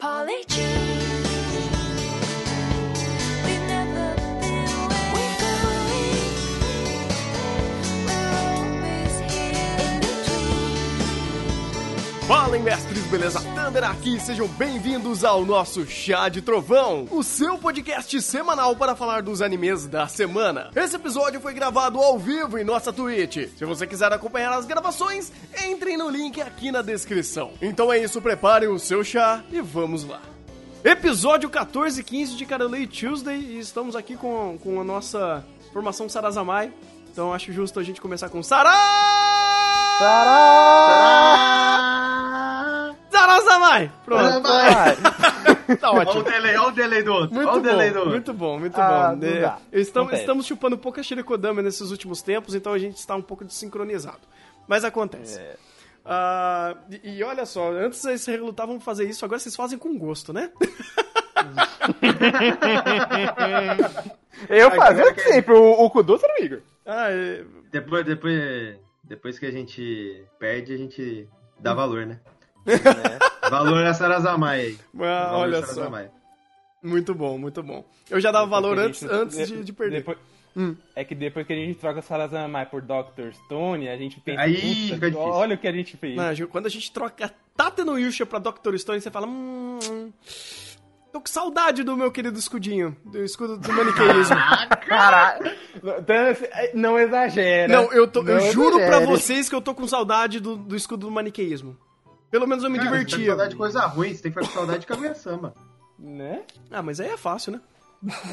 Polly Jew. Fala, mestres, beleza? Thunder aqui, sejam bem-vindos ao nosso Chá de Trovão, o seu podcast semanal para falar dos animes da semana. Esse episódio foi gravado ao vivo em nossa Twitch. Se você quiser acompanhar as gravações, entrem no link aqui na descrição. Então é isso, preparem o seu chá e vamos lá. Episódio 14 e 15 de Carolei Tuesday e estamos aqui com, com a nossa formação Sarazamai. Então acho justo a gente começar com Sara! Sarazamai! Pronto. tá Olha o ótimo. delay, olha o delay do outro. Muito olha o delay do bom, outro. muito bom, muito Ah, bom. É, estamos, estamos chupando pouca Shirikodama nesses últimos tempos, então a gente está um pouco desincronizado. Mas acontece. É. Ah, e, e olha só, antes vocês relutavam fazer isso, agora vocês fazem com gosto, né? Eu fazia sempre, o, o Kuduto era o Igor. ah, é, Depois, depois, depois que a gente perde, a gente dá valor, né? Valor a Sarazamai aí. ah, Valor olha a só. Sarazamai. Muito bom, muito bom. Eu já dava valor Porque a antes, antes de, de perder. depois- Hum. É que depois que a gente troca Sarazamai por Dr. Stone, a gente pensa, Aí olha o que a gente fez. Não, quando a gente troca Tata no Yusha pra Dr. Stone, você fala. Hum, tô com saudade do meu querido escudinho, do escudo do maniqueísmo. Caralho. Então, Não exagera. Não, eu, tô, eu Não juro pra exagere. vocês que eu tô com saudade do, do escudo do maniqueísmo. Pelo menos eu me Cara, Você tá com divertia. saudade de coisa ruim, você tem que ficar com saudade de Kaguya-sama. Né? Ah, mas aí é fácil, né?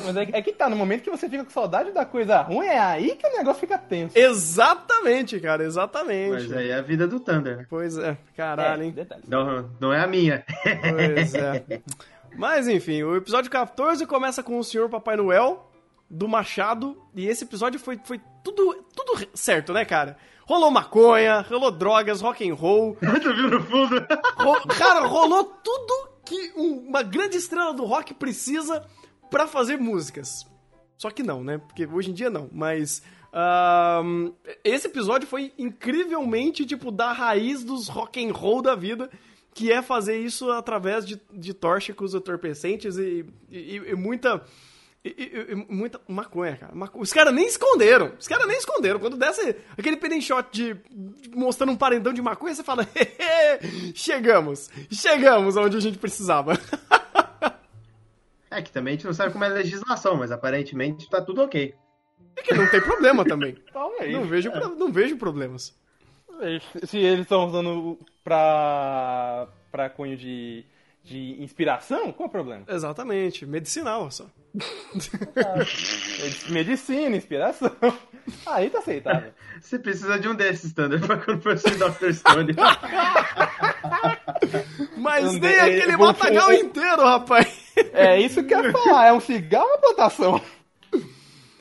Mas é, que- é que tá, no momento que você fica com saudade da coisa ruim, é aí que o negócio fica tenso. Exatamente, cara, exatamente. Mas aí é a vida do Thunder, né? Pois é, caralho, É, hein? Não, não é a minha. Pois é. Mas enfim, o episódio 14 começa com o senhor Papai Noel do Machado. E esse episódio foi, foi tudo, tudo certo, né, cara? Rolou maconha, rolou drogas, rock and roll. tu viu no fundo? Ro- cara, rolou tudo que um- uma grande estrela do rock precisa pra fazer músicas. Só que não, né? Porque hoje em dia não. Mas esse episódio foi incrivelmente tipo da raiz dos rock and roll da vida, que é fazer isso através de, de tóxicos entorpecentes e, e- e muita e- e- e muita maconha, cara. Maco- Os caras nem esconderam. Os caras nem esconderam. Quando desce aquele penny shot de, de- mostrando um parendão de maconha, você fala: chegamos, chegamos onde a gente precisava. É que também a gente não sabe como é a legislação, mas aparentemente tá tudo ok. É que não tem problema também. Talvez. Não vejo, não vejo problemas. Se eles estão usando pra, pra cunho de, de inspiração, qual é o problema? Exatamente, medicinal só. Medicina, inspiração. Aí tá aceitável. Você precisa de um desses, Thunder, pra quando for ser Dr. Stone. Mas Não nem de- aquele vou- matagal inteiro, rapaz. É isso que eu ia falar, é um cigarro ou uma plantação?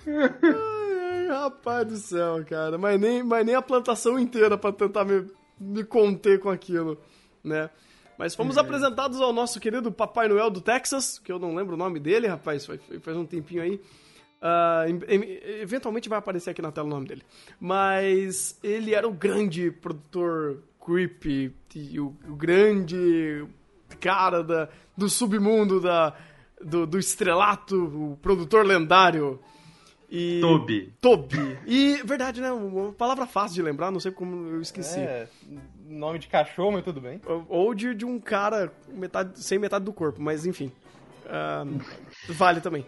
Ai, rapaz do céu, cara. Mas nem, mas nem a plantação inteira pra tentar me, me conter com aquilo, né? Mas fomos apresentados ao nosso querido Papai Noel do Texas, que eu não lembro o nome dele, rapaz, faz, faz um tempinho aí. Em- eventualmente vai aparecer aqui na tela o nome dele. Mas ele era o grande produtor creepy, e o, o grande cara da, do submundo da, do, do estrelato, o produtor lendário. E... Toby. Toby. E, verdade, né? Uma palavra fácil de lembrar, não sei como eu esqueci. É, nome de cachorro, mas tudo bem. Ou- de, de um cara metade, sem metade do corpo, mas enfim. Ah, vale também.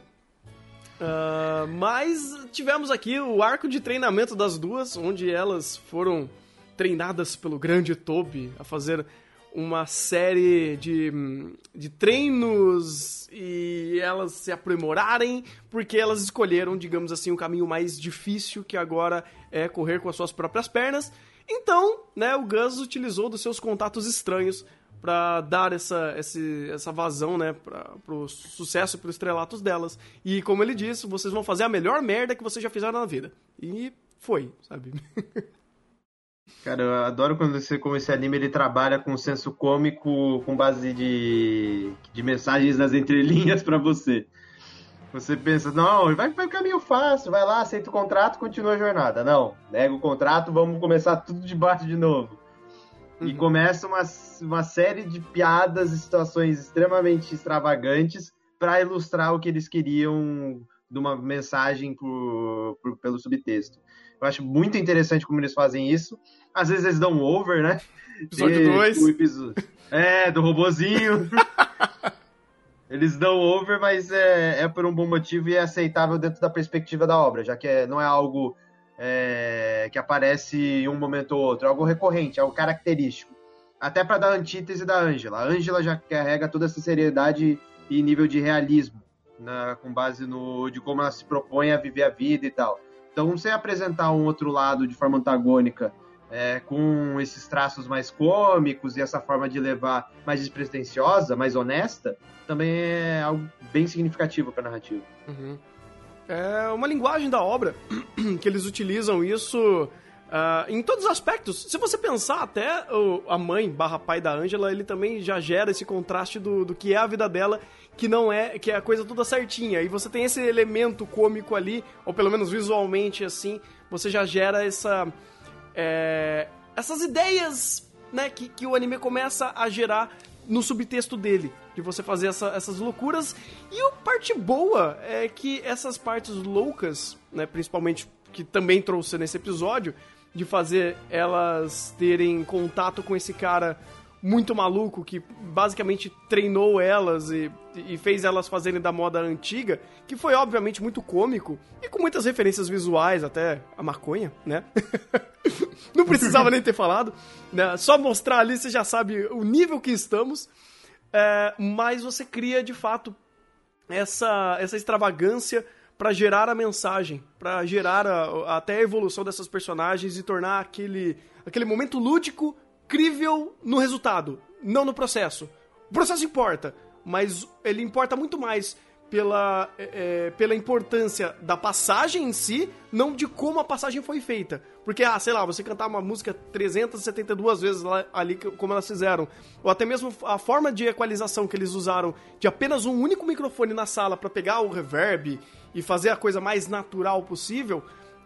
Ah, mas tivemos aqui o arco de treinamento das duas, onde elas foram treinadas pelo grande Toby a fazer uma série de, de treinos e elas se aprimorarem porque elas escolheram, digamos assim, um caminho mais difícil que agora é correr com as suas próprias pernas. Então, né, o Gus utilizou dos seus contatos estranhos pra dar essa, esse- essa vazão, né, pra, pro sucesso e pro estrelatos delas. E como ele disse, vocês vão fazer a melhor merda que vocês já fizeram na vida. E foi, sabe? Cara, eu adoro quando esse, como esse anime ele trabalha com senso cômico com base de, de mensagens nas entrelinhas pra você. Você pensa, não, vai vai caminho fácil, vai lá, aceita o contrato, continua a jornada. Não, nega o contrato, vamos começar tudo de baixo de novo. E começa uma, uma série de piadas e situações extremamente extravagantes para ilustrar o que eles queriam de uma mensagem por, por- pelo subtexto. Eu acho muito interessante como eles fazem isso. Às vezes eles dão um over, né? Episódio E, 2. o episo- É, do robozinho. Eles dão over, mas é, é por um bom motivo e é aceitável dentro da perspectiva da obra, já que é- não é algo é, que aparece em um momento ou outro, é algo recorrente, é algo característico. Até para dar antítese da Ângela. A Ângela já carrega toda essa seriedade e nível de realismo, na- com base no de como ela se propõe a viver a vida e tal. Então, você apresentar um outro lado de forma antagônica é, com esses traços mais cômicos e essa forma de levar mais despretensiosa, mais honesta, também é algo bem significativo para a narrativa. Uhum. É uma linguagem da obra que eles utilizam isso ah, em todos os aspectos. Se você pensar até o- a mãe barra pai da Angela, ele também já gera esse contraste do, do que é a vida dela, que não é, que é a coisa toda certinha. E você tem esse elemento cômico ali, ou pelo menos visualmente assim, você já gera essa é, essas ideias né, que, que o anime começa a gerar no subtexto dele, de você fazer essa- essas loucuras. E a parte boa é que essas partes loucas, né, principalmente que também trouxe nesse episódio, de fazer elas terem contato com esse cara muito maluco que basicamente treinou elas e, e fez elas fazerem da moda antiga, que foi obviamente muito cômico e com muitas referências visuais, até a maconha, né? Não precisava nem ter falado, né? Só mostrar ali você já sabe o nível que estamos. É, mas você cria de fato essa, essa extravagância pra gerar a mensagem, pra gerar a- até a evolução dessas personagens e tornar aquele, aquele momento lúdico crível no resultado, não no processo. O processo importa, mas ele importa muito mais pela, é, é, pela importância da passagem em si, não de como a passagem foi feita. Porque, ah, sei lá, você cantar uma música 372 vezes lá, ali, como elas fizeram, ou até mesmo a forma de equalização que eles usaram de apenas um único microfone na sala para pegar o reverb e fazer a coisa mais natural possível,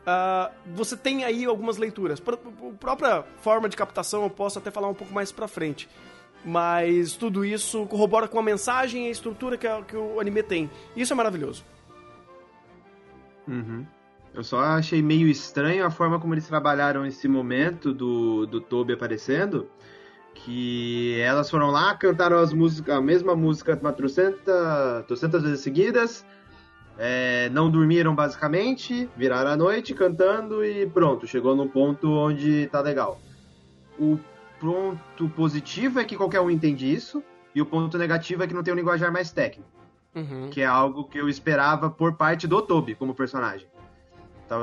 ah, você tem aí algumas leituras. A própria forma de captação eu posso até falar um pouco mais pra frente. Mas tudo isso corrobora com a mensagem e a estrutura que, a- que o anime tem. Isso é maravilhoso. Uhum. Eu só achei meio estranho a forma como eles trabalharam esse momento do, do Toby aparecendo. Que elas foram lá, cantaram as músicas, a mesma música uma trocenta, trocentas vezes seguidas. É, não dormiram basicamente, viraram a noite cantando e pronto, chegou num ponto onde tá legal. O ponto positivo é que qualquer um entende isso, e o ponto negativo é que não tem um linguajar mais técnico Uhum. que é algo que eu esperava por parte do Toby como personagem. Então,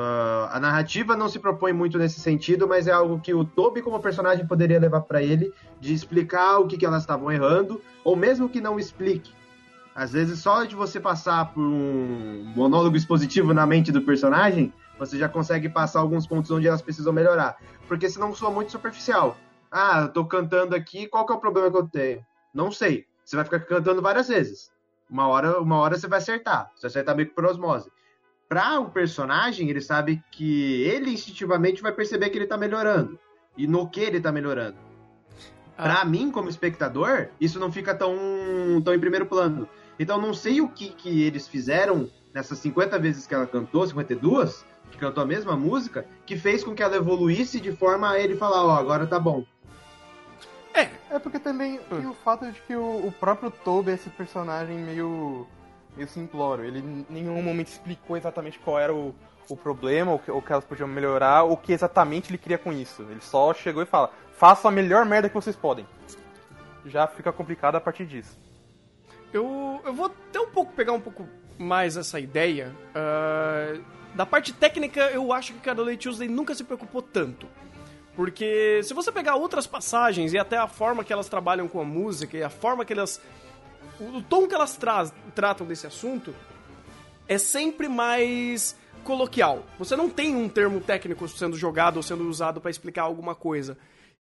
a narrativa não se propõe muito nesse sentido, mas é algo que o Toby como personagem poderia levar pra ele de explicar o que, que elas estavam errando, ou mesmo que não explique. Às vezes, só de você passar por um monólogo expositivo na mente do personagem, você já consegue passar alguns pontos onde elas precisam melhorar. Porque senão soa muito superficial. Ah, eu tô cantando aqui, qual que é o problema que eu tenho? Não sei. Você vai ficar cantando várias vezes. Uma hora, uma hora você vai acertar. Você acertar meio que por osmose. Pra o personagem, ele sabe que ele instintivamente vai perceber que ele tá melhorando. E no que ele tá melhorando. Pra mim, como espectador, isso não fica tão, tão em primeiro plano. Então, não sei o que, que eles fizeram nessas 50 vezes que ela cantou, 52, que cantou a mesma música, que fez com que ela evoluísse de forma a ele falar: Ó, agora tá bom. É porque também tem o fato de que o, o próprio Toby é esse personagem meio, meio simplório. Ele em nenhum momento explicou exatamente qual era o, o problema, o que, o que elas podiam melhorar, o que exatamente ele queria com isso. Ele só chegou e fala, faça a melhor merda que vocês podem. Já fica complicado a partir disso. Eu, eu vou até um pouco pegar um pouco mais essa ideia. ah, da parte técnica, eu acho que Carolei Tuesday nunca se preocupou tanto. Porque se você pegar outras passagens e até a forma que elas trabalham com a música e a forma que elas. O, tom que elas traz, tratam desse assunto é sempre mais coloquial. Você não tem um termo técnico sendo jogado ou sendo usado para explicar alguma coisa.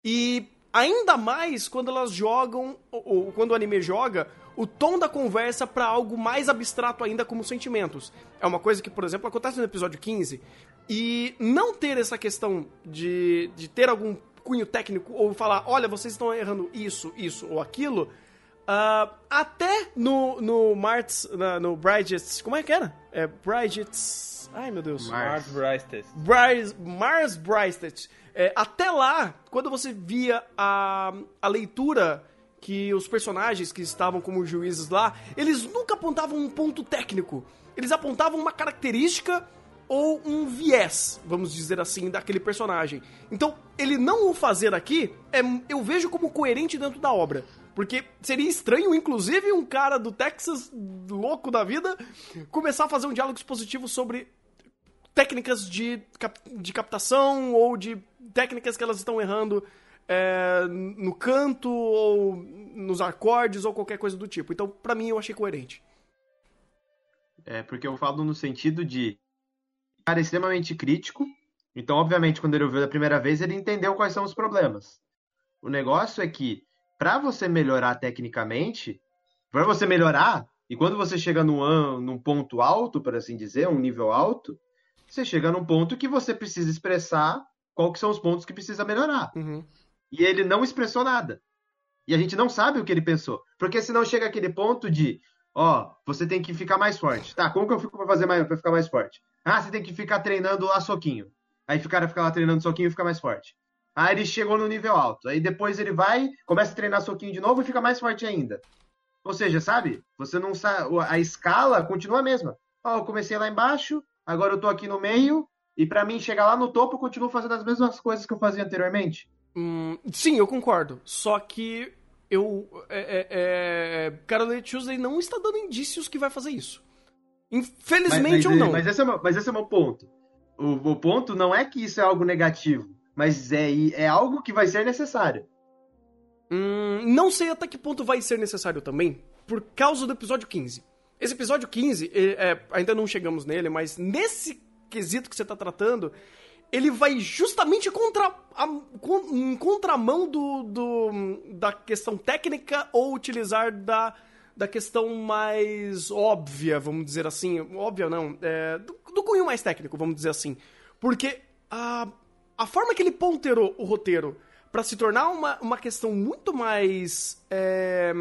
E ainda mais quando elas jogam, ou, ou quando o anime joga, o tom da conversa para algo mais abstrato ainda como sentimentos. É uma coisa que, por exemplo, acontece no episódio 15. E não ter essa questão de, de ter algum cunho técnico ou falar, olha, vocês estão errando isso, isso ou aquilo. Ah, até no, no Marts, na- no Brightest, como é que era? É Brightest, ai meu Deus. Mars. Bryce- Mars Brightest. É, até lá, quando você via a, a leitura que os personagens que estavam como juízes lá, eles nunca apontavam um ponto técnico. Eles apontavam uma característica ou um viés, vamos dizer assim, daquele personagem. Então, ele não o fazer aqui, é, eu vejo como coerente dentro da obra. Porque seria estranho, inclusive, um cara do Texas, louco da vida, começar a fazer um diálogo expositivo sobre técnicas de, cap- de captação ou de técnicas que elas estão errando é, no canto ou nos acordes ou qualquer coisa do tipo. Então, pra mim, eu achei coerente. É, porque eu falo no sentido de cara extremamente crítico. Então, obviamente, quando ele ouviu da primeira vez, ele entendeu quais são os problemas. O negócio é que, para você melhorar tecnicamente, para você melhorar, e quando você chega num, num ponto alto, por assim dizer, um nível alto, você chega num ponto que você precisa expressar qual que são os pontos que precisa melhorar. Uhum. E ele não expressou nada. E a gente não sabe o que ele pensou. Porque senão chega aquele ponto de, ó, você tem que ficar mais forte. Tá, como que eu fico pra fazer mais, pra ficar mais forte? Ah, você tem que ficar treinando lá soquinho. Aí o cara fica lá treinando soquinho e fica mais forte. Aí ele chegou no nível alto. Aí depois ele vai, começa a treinar soquinho de novo e fica mais forte ainda. Ou seja, sabe? Você não sabe. A escala continua a mesma. Ó, eu comecei lá embaixo, agora eu tô aqui no meio, e pra mim chegar lá no topo, eu continuo fazendo as mesmas coisas que eu fazia anteriormente. Hum, sim, eu concordo. Só que eu. É, é, é, Tuesday não está dando indícios que vai fazer isso. Infelizmente mas, ou não. Mas esse é o meu, mas esse é meu ponto. O, o ponto não é que isso é algo negativo, mas é, é algo que vai ser necessário. Hum, não sei até que ponto vai ser necessário também, por causa do episódio 15. Esse episódio 15, é, é, ainda não chegamos nele, mas nesse quesito que você tá tratando, ele vai justamente contra a, con- em contramão do, do- da questão técnica ou utilizar da, da questão mais óbvia, vamos dizer assim. Óbvia não, é, do, do cunho mais técnico, vamos dizer assim. Porque a, a forma que ele ponterou o roteiro pra se tornar uma, uma questão muito mais é,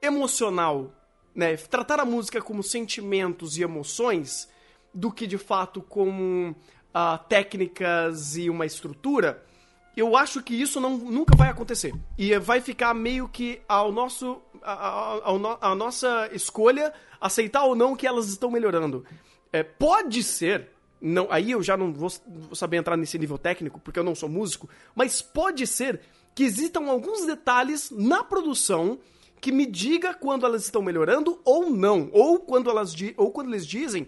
emocional, né? Tratar a música como sentimentos e emoções do que de fato como ah, técnicas e uma estrutura, eu acho que isso não, nunca vai acontecer. E vai ficar meio que ao nosso, a, a nossa escolha aceitar ou não que elas estão melhorando. É, pode ser, não, aí eu já não vou, saber entrar nesse nível técnico, porque eu não sou músico, mas pode ser que existam alguns detalhes na produção que me diga quando elas estão melhorando ou não, ou quando elas ou quando eles dizem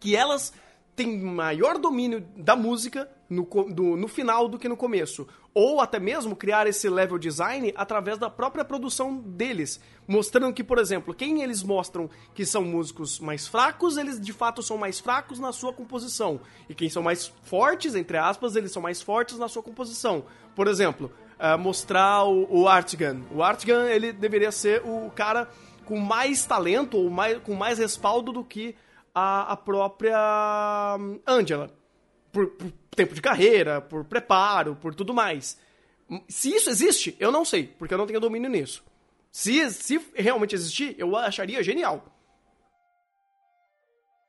que elas têm maior domínio da música no, do- no final do que no começo. Ou até mesmo criar esse level design através da própria produção deles. Mostrando que, por exemplo, quem eles mostram que são músicos mais fracos, eles de fato são mais fracos na sua composição. E quem são mais fortes, entre aspas, eles são mais fortes na sua composição. Por exemplo, ah, mostrar o, o Artigan. O Artigan, ele deveria ser o cara com mais talento ou mais, com mais respaldo do que a, a própria hum, Angela. Por, por tempo de carreira, por preparo, por tudo mais. Se isso existe, eu não sei, porque eu não tenho domínio nisso. Se, se realmente existir, eu acharia genial.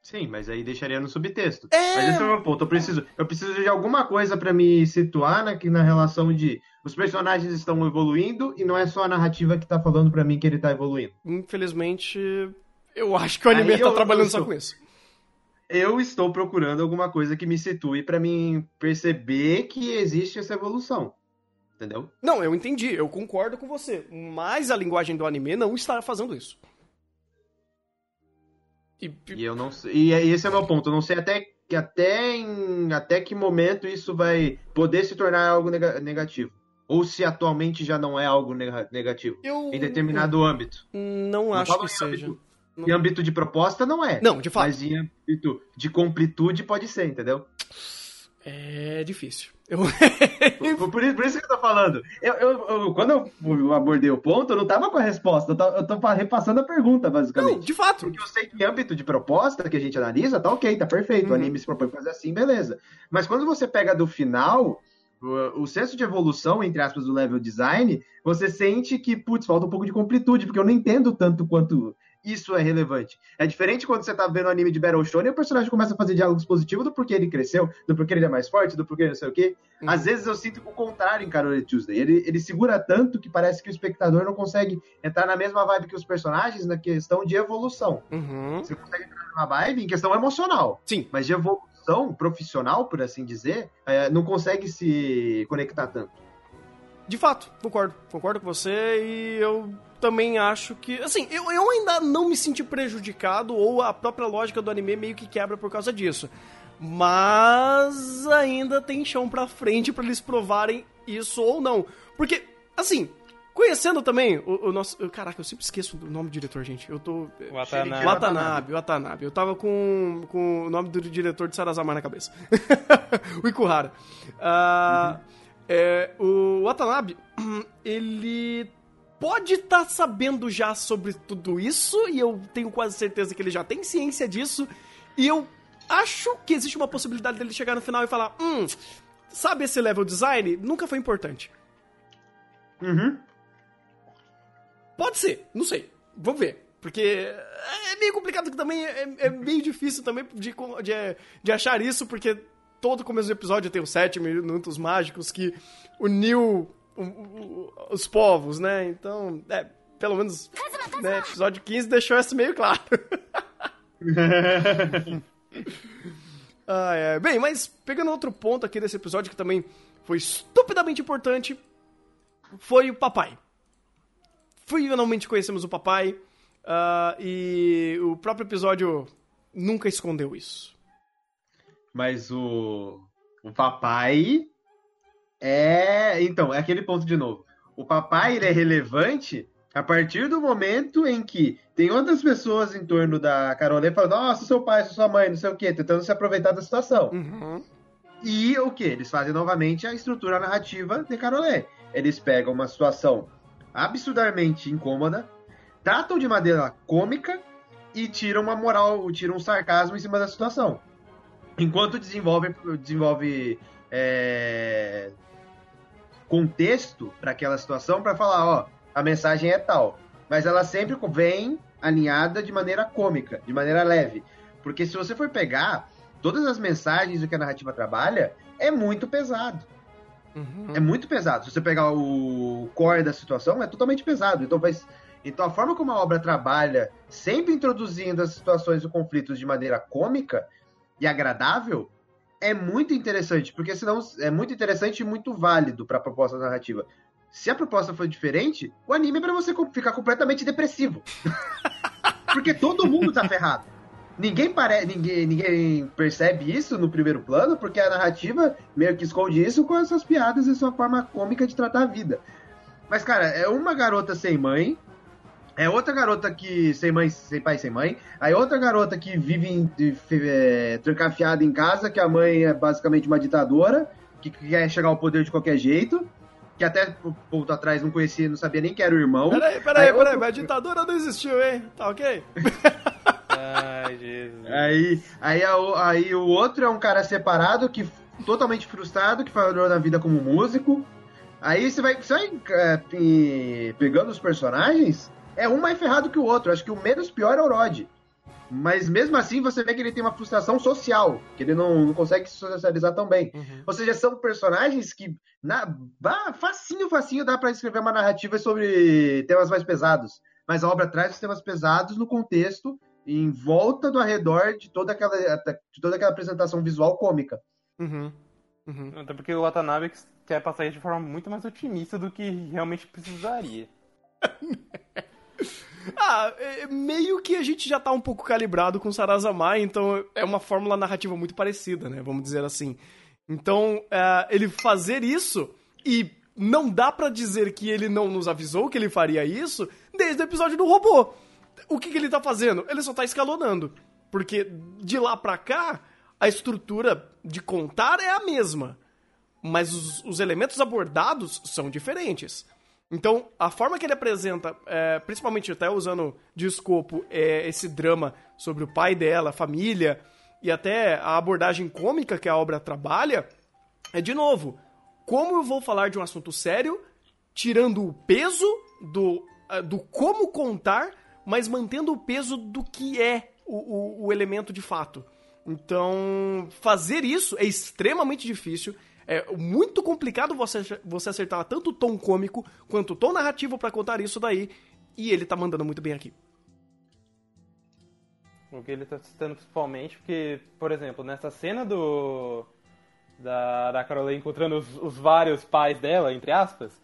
Sim, mas aí deixaria no subtexto. É. Mas esse é o meu ponto. Eu preciso, eu preciso de alguma coisa pra me situar na, na relação de os personagens estão evoluindo e não é só a narrativa que tá falando pra mim que ele tá evoluindo. Infelizmente, eu acho que o anime Aí tá eu- trabalhando eu só com isso. Eu estou procurando alguma coisa que me situe pra mim perceber que existe essa evolução. Entendeu? Não, eu entendi, eu concordo com você. Mas a linguagem do anime não está fazendo isso. E, E eu não sei. E é- esse é o meu ponto. Eu não sei até que até em até que momento isso vai poder se tornar algo nega- negativo. Ou se atualmente já não é algo nega- negativo. eu Em determinado âmbito. não acho falo que seja. âmbito- Em âmbito de proposta, não é. Não, de fato. Mas em âmbito de completude pode ser, entendeu? É difícil. Eu... Por, por isso, por isso que eu tô falando. Eu, eu- eu- quando eu abordei o ponto, eu não tava com a resposta. Eu tô, eu tô repassando a pergunta, não, basicamente. de fato. Porque eu sei que em âmbito de proposta que a gente analisa, tá ok, tá perfeito. Uhum. O anime se propõe fazer assim, beleza. Mas quando você pega do final, O, o senso de evolução, entre aspas, do level design, você sente que, putz, falta um pouco de completude, porque eu não entendo tanto quanto isso é relevante. É diferente quando você tá vendo um anime de Battle Shonen e o personagem começa a fazer diálogos positivos do porquê ele cresceu, do porquê ele é mais forte, do porquê não sei o quê. Uhum. Às vezes eu sinto o contrário em Carole Tuesday. Ele, ele segura tanto que parece que o espectador não consegue entrar na mesma vibe que os personagens na questão de evolução. Uhum. Você consegue entrar numa vibe em questão emocional. Sim. Mas de evolução profissional, por assim dizer, é, não consegue se conectar tanto. De fato, concordo. Concordo com você e eu também acho que. Assim, eu, eu ainda não me senti prejudicado ou a própria lógica do anime meio que quebra por causa disso. Mas ainda tem chão pra frente pra eles provarem isso ou não. Porque, assim, conhecendo também o, o nosso. Caraca, eu sempre esqueço do nome do diretor, gente. Eu tô. Watanabe. Watanabe, Watanabe. Eu tava com, com o nome do diretor de Sarazama na cabeça. o Ikuhara. Ah, é, o Watanabe, ele pode estar sabendo já sobre tudo isso, e eu tenho quase certeza que ele já tem ciência disso, e eu acho que existe uma possibilidade dele chegar no final e falar: hum, sabe esse level design? Nunca foi importante. Uhum. Pode ser, não sei. Vamos ver. Porque é meio complicado que também é, é meio difícil também de, de, de achar isso, porque todo começo do episódio tem os sete minutos mágicos que uniu o- o- os povos, né? Então, é, pelo menos, né, episódio 15 deixou isso meio claro. Ah, é. Bem, mas pegando outro ponto aqui desse episódio que também foi estupidamente importante, foi o papai. Finalmente conhecemos o papai ah, e o próprio episódio nunca escondeu isso. Mas o, o papai é. Então, é aquele ponto de novo. O papai ele é relevante a partir do momento em que tem outras pessoas em torno da Carolê falando: Nossa, seu pai, sua mãe, não sei o quê, tentando se aproveitar da situação. Uhum. E o que? Eles fazem novamente a estrutura narrativa de Carolê. Eles pegam uma situação absurdamente incômoda, tratam de maneira cômica e tiram uma moral, tiram um sarcasmo em cima da situação. Enquanto desenvolve, desenvolve é, contexto para aquela situação para falar, ó, a mensagem é tal. Mas ela sempre vem alinhada de maneira cômica, de maneira leve. Porque se você for pegar todas as mensagens do que a narrativa trabalha, é muito pesado. Uhum. É muito pesado. Se você pegar o core da situação, é totalmente pesado. Então, vai... então a forma como a obra trabalha, sempre introduzindo as situações e conflitos de maneira cômica e agradável, é muito interessante. Porque senão é muito interessante e muito válido para a proposta narrativa. Se a proposta for diferente, o anime é pra você ficar completamente depressivo. Porque todo mundo tá ferrado. Ninguém, pare... ninguém, ninguém percebe isso no primeiro plano, porque a narrativa meio que esconde isso com essas piadas e sua forma cômica de tratar a vida. Mas, cara, é uma garota sem mãe, é outra garota que sem mãe, sem pai, sem mãe, aí outra garota que vive em, de- é, trancafiada em casa, que a mãe é basicamente uma ditadora, que quer chegar ao poder de qualquer jeito, que até um ponto atrás não conhecia, não sabia nem que era o irmão. Peraí, peraí, Aí peraí, outro- mas a ditadura não existiu, hein? Tá ok? Ai, Jesus. Aí, aí, a aí o outro é um cara separado, que totalmente frustrado, que falhou na vida como músico. Aí você vai, você vai é, pe- pegando os personagens, é um mais ferrado que o outro. Acho que o menos pior é o Rod. Mas mesmo assim você vê que ele tem uma frustração social, que ele não, não consegue se socializar tão bem. Uhum. Ou seja, são personagens que na, bah, facinho, facinho dá pra escrever uma narrativa sobre temas mais pesados. Mas a obra traz os temas pesados no contexto, em volta do arredor de toda aquela, de toda aquela apresentação visual cômica. Uhum. Uhum. Até porque o Watanabe quer passar isso de forma muito mais otimista do que realmente precisaria. Ah, é, meio que a gente já tá um pouco calibrado com Sarazama, então é uma fórmula narrativa muito parecida, né? Vamos dizer assim. Então, é, ele fazer isso e não dá pra dizer que ele não nos avisou que ele faria isso desde o episódio do robô. O que, que ele tá fazendo? Ele só tá escalonando. Porque de lá pra cá, a estrutura de contar é a mesma. Mas os, os elementos abordados são diferentes. Então, a forma que ele apresenta, é, principalmente até usando de escopo é, esse drama sobre o pai dela, a família, e até a abordagem cômica que a obra trabalha, é de novo, como eu vou falar de um assunto sério, tirando o peso do, do como contar, mas mantendo o peso do que é o, o, o elemento de fato. Então, fazer isso é extremamente difícil. É muito complicado você, você acertar tanto o tom cômico quanto o tom narrativo pra contar isso daí. E ele tá mandando muito bem aqui. O que ele tá citando principalmente, porque, por exemplo, nessa cena do. Da, da Caroline encontrando os, os vários pais dela, entre aspas,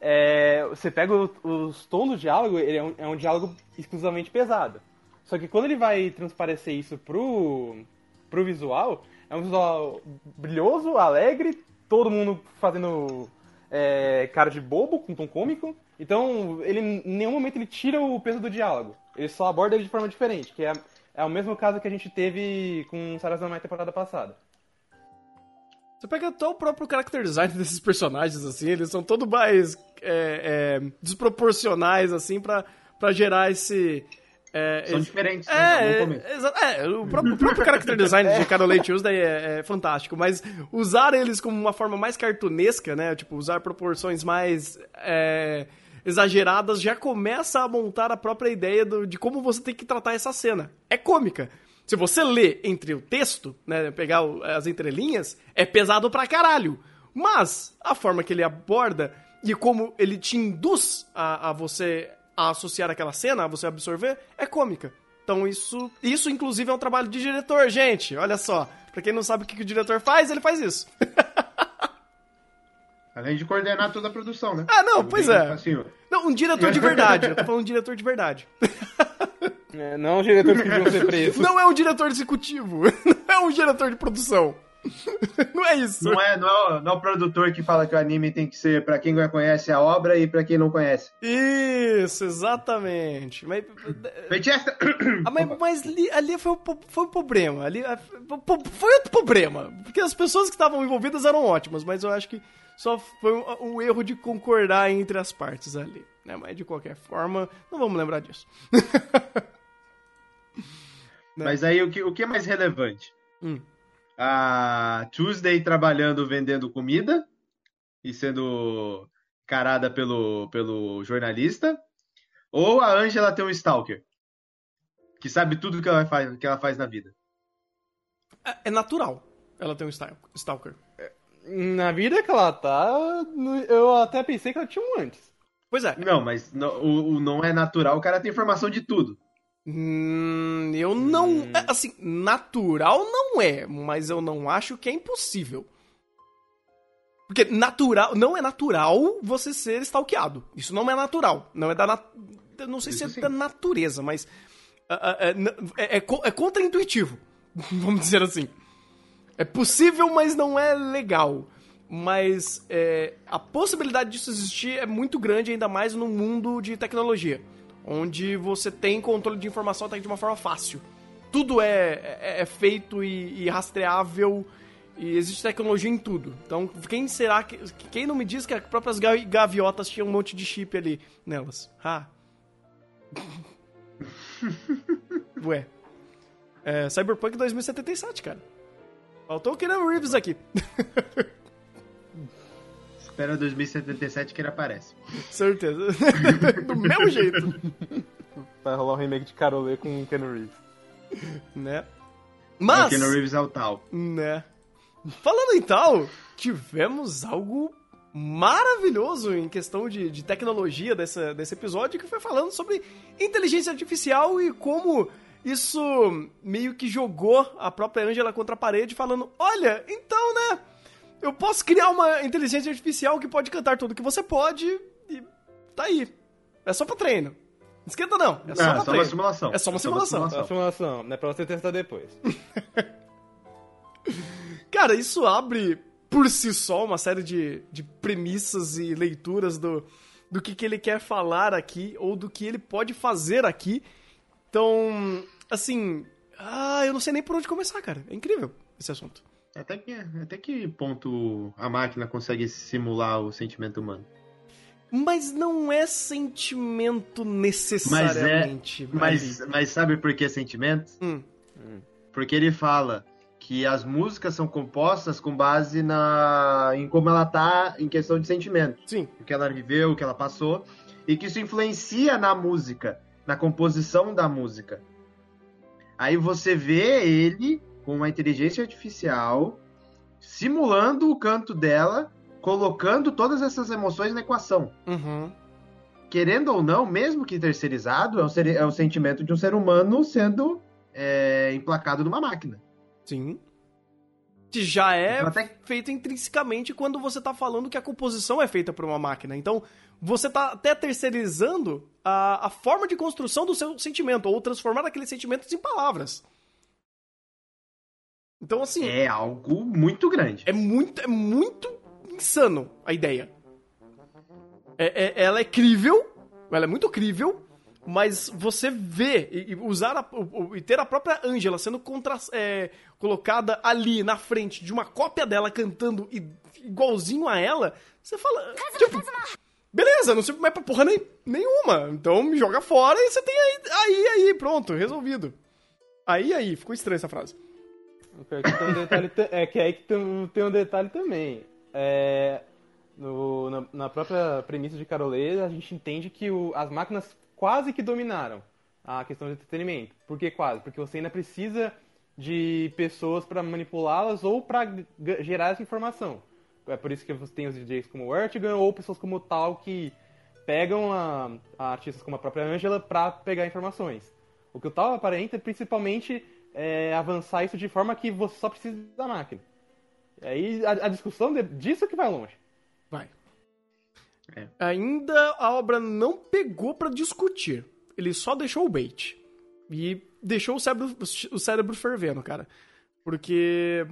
é, você pega o- os tons do diálogo, ele é um, é um diálogo exclusivamente pesado. Só que quando ele vai transparecer isso pro, pro visual, é um visual brilhoso, alegre, todo mundo fazendo é, cara de bobo, com tom cômico. Então, ele em nenhum momento ele tira o peso do diálogo. Ele só aborda ele de forma diferente, que é, é o mesmo caso que a gente teve com Sarazan na temporada passada. Você pega até o próprio character design desses personagens, assim, eles são todos mais é, é, desproporcionais, assim, pra gerar esse. É, São esse- diferentes, né? É, é, é, o próprio, o próprio character design de Carol Tuesday é, é fantástico, mas usar eles como uma forma mais cartunesca, né? Tipo, usar proporções mais é, exageradas já começa a montar a própria ideia do- de como você tem que tratar essa cena. É cômica. Se você lê entre o texto, né, pegar o- as entrelinhas, é pesado pra caralho. Mas a forma que ele aborda e como ele te induz a, a você a associar aquela cena, a você absorver, é cômica. Então isso, isso inclusive é um trabalho de diretor, gente. Olha só, pra quem não sabe o que, que o diretor faz, ele faz isso. Além de coordenar toda a produção, né? Ah, não, pois é. Assim. Não, um diretor de verdade. Eu tô falando um diretor de verdade. É, não os diretores que deviam ser presos. Não é um diretor executivo. Não é um diretor de produção. Não é isso. Não é, não, é, o- não é o produtor que fala que o anime tem que ser pra quem conhece a obra e pra quem não conhece. Isso, exatamente. Mas, ah, mas, mas ali, ali foi, o, foi o problema. Ali, foi outro problema. Porque as pessoas que estavam envolvidas eram ótimas, mas eu acho que só foi um, um erro de concordar entre as partes ali. Né? Mas de qualquer forma, não vamos lembrar disso. Mas aí o que, o que é mais relevante? Hum. A Tuesday trabalhando vendendo comida e sendo carada pelo, pelo jornalista? Ou a Angela tem um stalker? Que sabe tudo que ela faz, que ela faz na vida. É, é natural ela ter um stal- stalker. Na vida que ela tá, eu até pensei que ela tinha um antes. Pois é. Não, mas não, o, o não é natural, o cara tem informação de tudo. Hum, eu não. é, Assim, natural não é, mas eu não acho que é impossível. Porque natural. Não é natural você ser stalkeado. Isso não é natural. Não é da. nat- eu Não sei se é Isso sim. da natureza, mas. ah, ah, é, é, é, é contra-intuitivo. Vamos dizer assim. É possível, mas não é legal. Mas é, a possibilidade disso existir é muito grande, ainda mais no mundo de tecnologia. Onde você tem controle de informação até de uma forma fácil. Tudo é, é, é feito e, e rastreável e existe tecnologia em tudo. Então, quem será que. Quem não me diz que as próprias ga- gaviotas tinham um monte de chip ali nelas? Ah. Ué. É, Cyberpunk 2077, cara. Faltou o Keanu Reeves aqui. Espera 2077 que ele aparece. Certeza. Do mesmo jeito, Vai rolar um remake de Carolê com o Ken Reeves. né? O Mas, Keanu Reeves é o tal. né? Falando em tal, tivemos algo maravilhoso em questão de, de tecnologia dessa, desse episódio, que foi falando sobre inteligência artificial e como isso meio que jogou a própria Angela contra a parede, falando: Olha, então, né? Eu posso criar uma inteligência artificial que pode cantar tudo que você pode e tá aí. É só pra treino. Não esquenta não, é só Ah, pra só uma treino. simulação. É só uma simulação. É uma simulação, não é pra você testar depois. Cara, isso abre por si só uma série de, de premissas e leituras do, do que, que ele quer falar aqui ou do que ele pode fazer aqui. Então, assim. Ah, eu não sei nem por onde começar, cara. É incrível esse assunto. Até que, até que ponto a máquina consegue simular o sentimento humano? Mas não é sentimento necessariamente. Mas, ali. mas sabe por que sentimento? Hum. Porque ele fala que as músicas são compostas com base na em como ela tá em questão de sentimento, Sim. o que ela viveu, o que ela passou, e que isso influencia na música, na composição da música. Aí você vê ele com uma inteligência artificial simulando o canto dela, colocando todas essas emoções na equação. Uhum. Querendo ou não, mesmo que terceirizado, é o, ser- é sentimento de um ser humano sendo é, emplacado numa máquina. Sim. Que já é Então, até- feito intrinsecamente quando você tá falando que a composição é feita por uma máquina. Então, você tá até terceirizando a, a forma de construção do seu sentimento, ou transformar aqueles sentimentos em palavras. Então, assim, É algo muito grande. é muito, é muito insano a ideia. É- é- ela é crível, ela é muito crível, mas você vê e, e usar a- e ter a própria Angela sendo contra, é, colocada ali na frente de uma cópia dela cantando igualzinho a ela, você fala, tipo, beleza, não serve mais pra porra nem, nenhuma, então me joga fora e você tem aí, aí, aí, pronto, resolvido. Aí, aí, ficou estranha essa frase. Um detalhe, ta- é que aí que tem, tem um detalhe também. É, no- na, na própria premissa de Carolê, a gente entende que o- as máquinas quase que dominaram a questão do entretenimento. Por que quase? Porque você ainda precisa de pessoas para manipulá-las ou para gerar essa informação. É por isso que você tem os DJs como o Ertigan ou pessoas como o Tal que pegam a, a artistas como a própria Angela para pegar informações. O que o Tal aparenta é principalmente é, avançar isso de forma que você só precisa da máquina. E aí a, a discussão de- disso que vai longe. Vai. É. Ainda a obra não pegou pra discutir. Ele só deixou o bait. E deixou o cérebro, o cérebro fervendo, cara. Porque.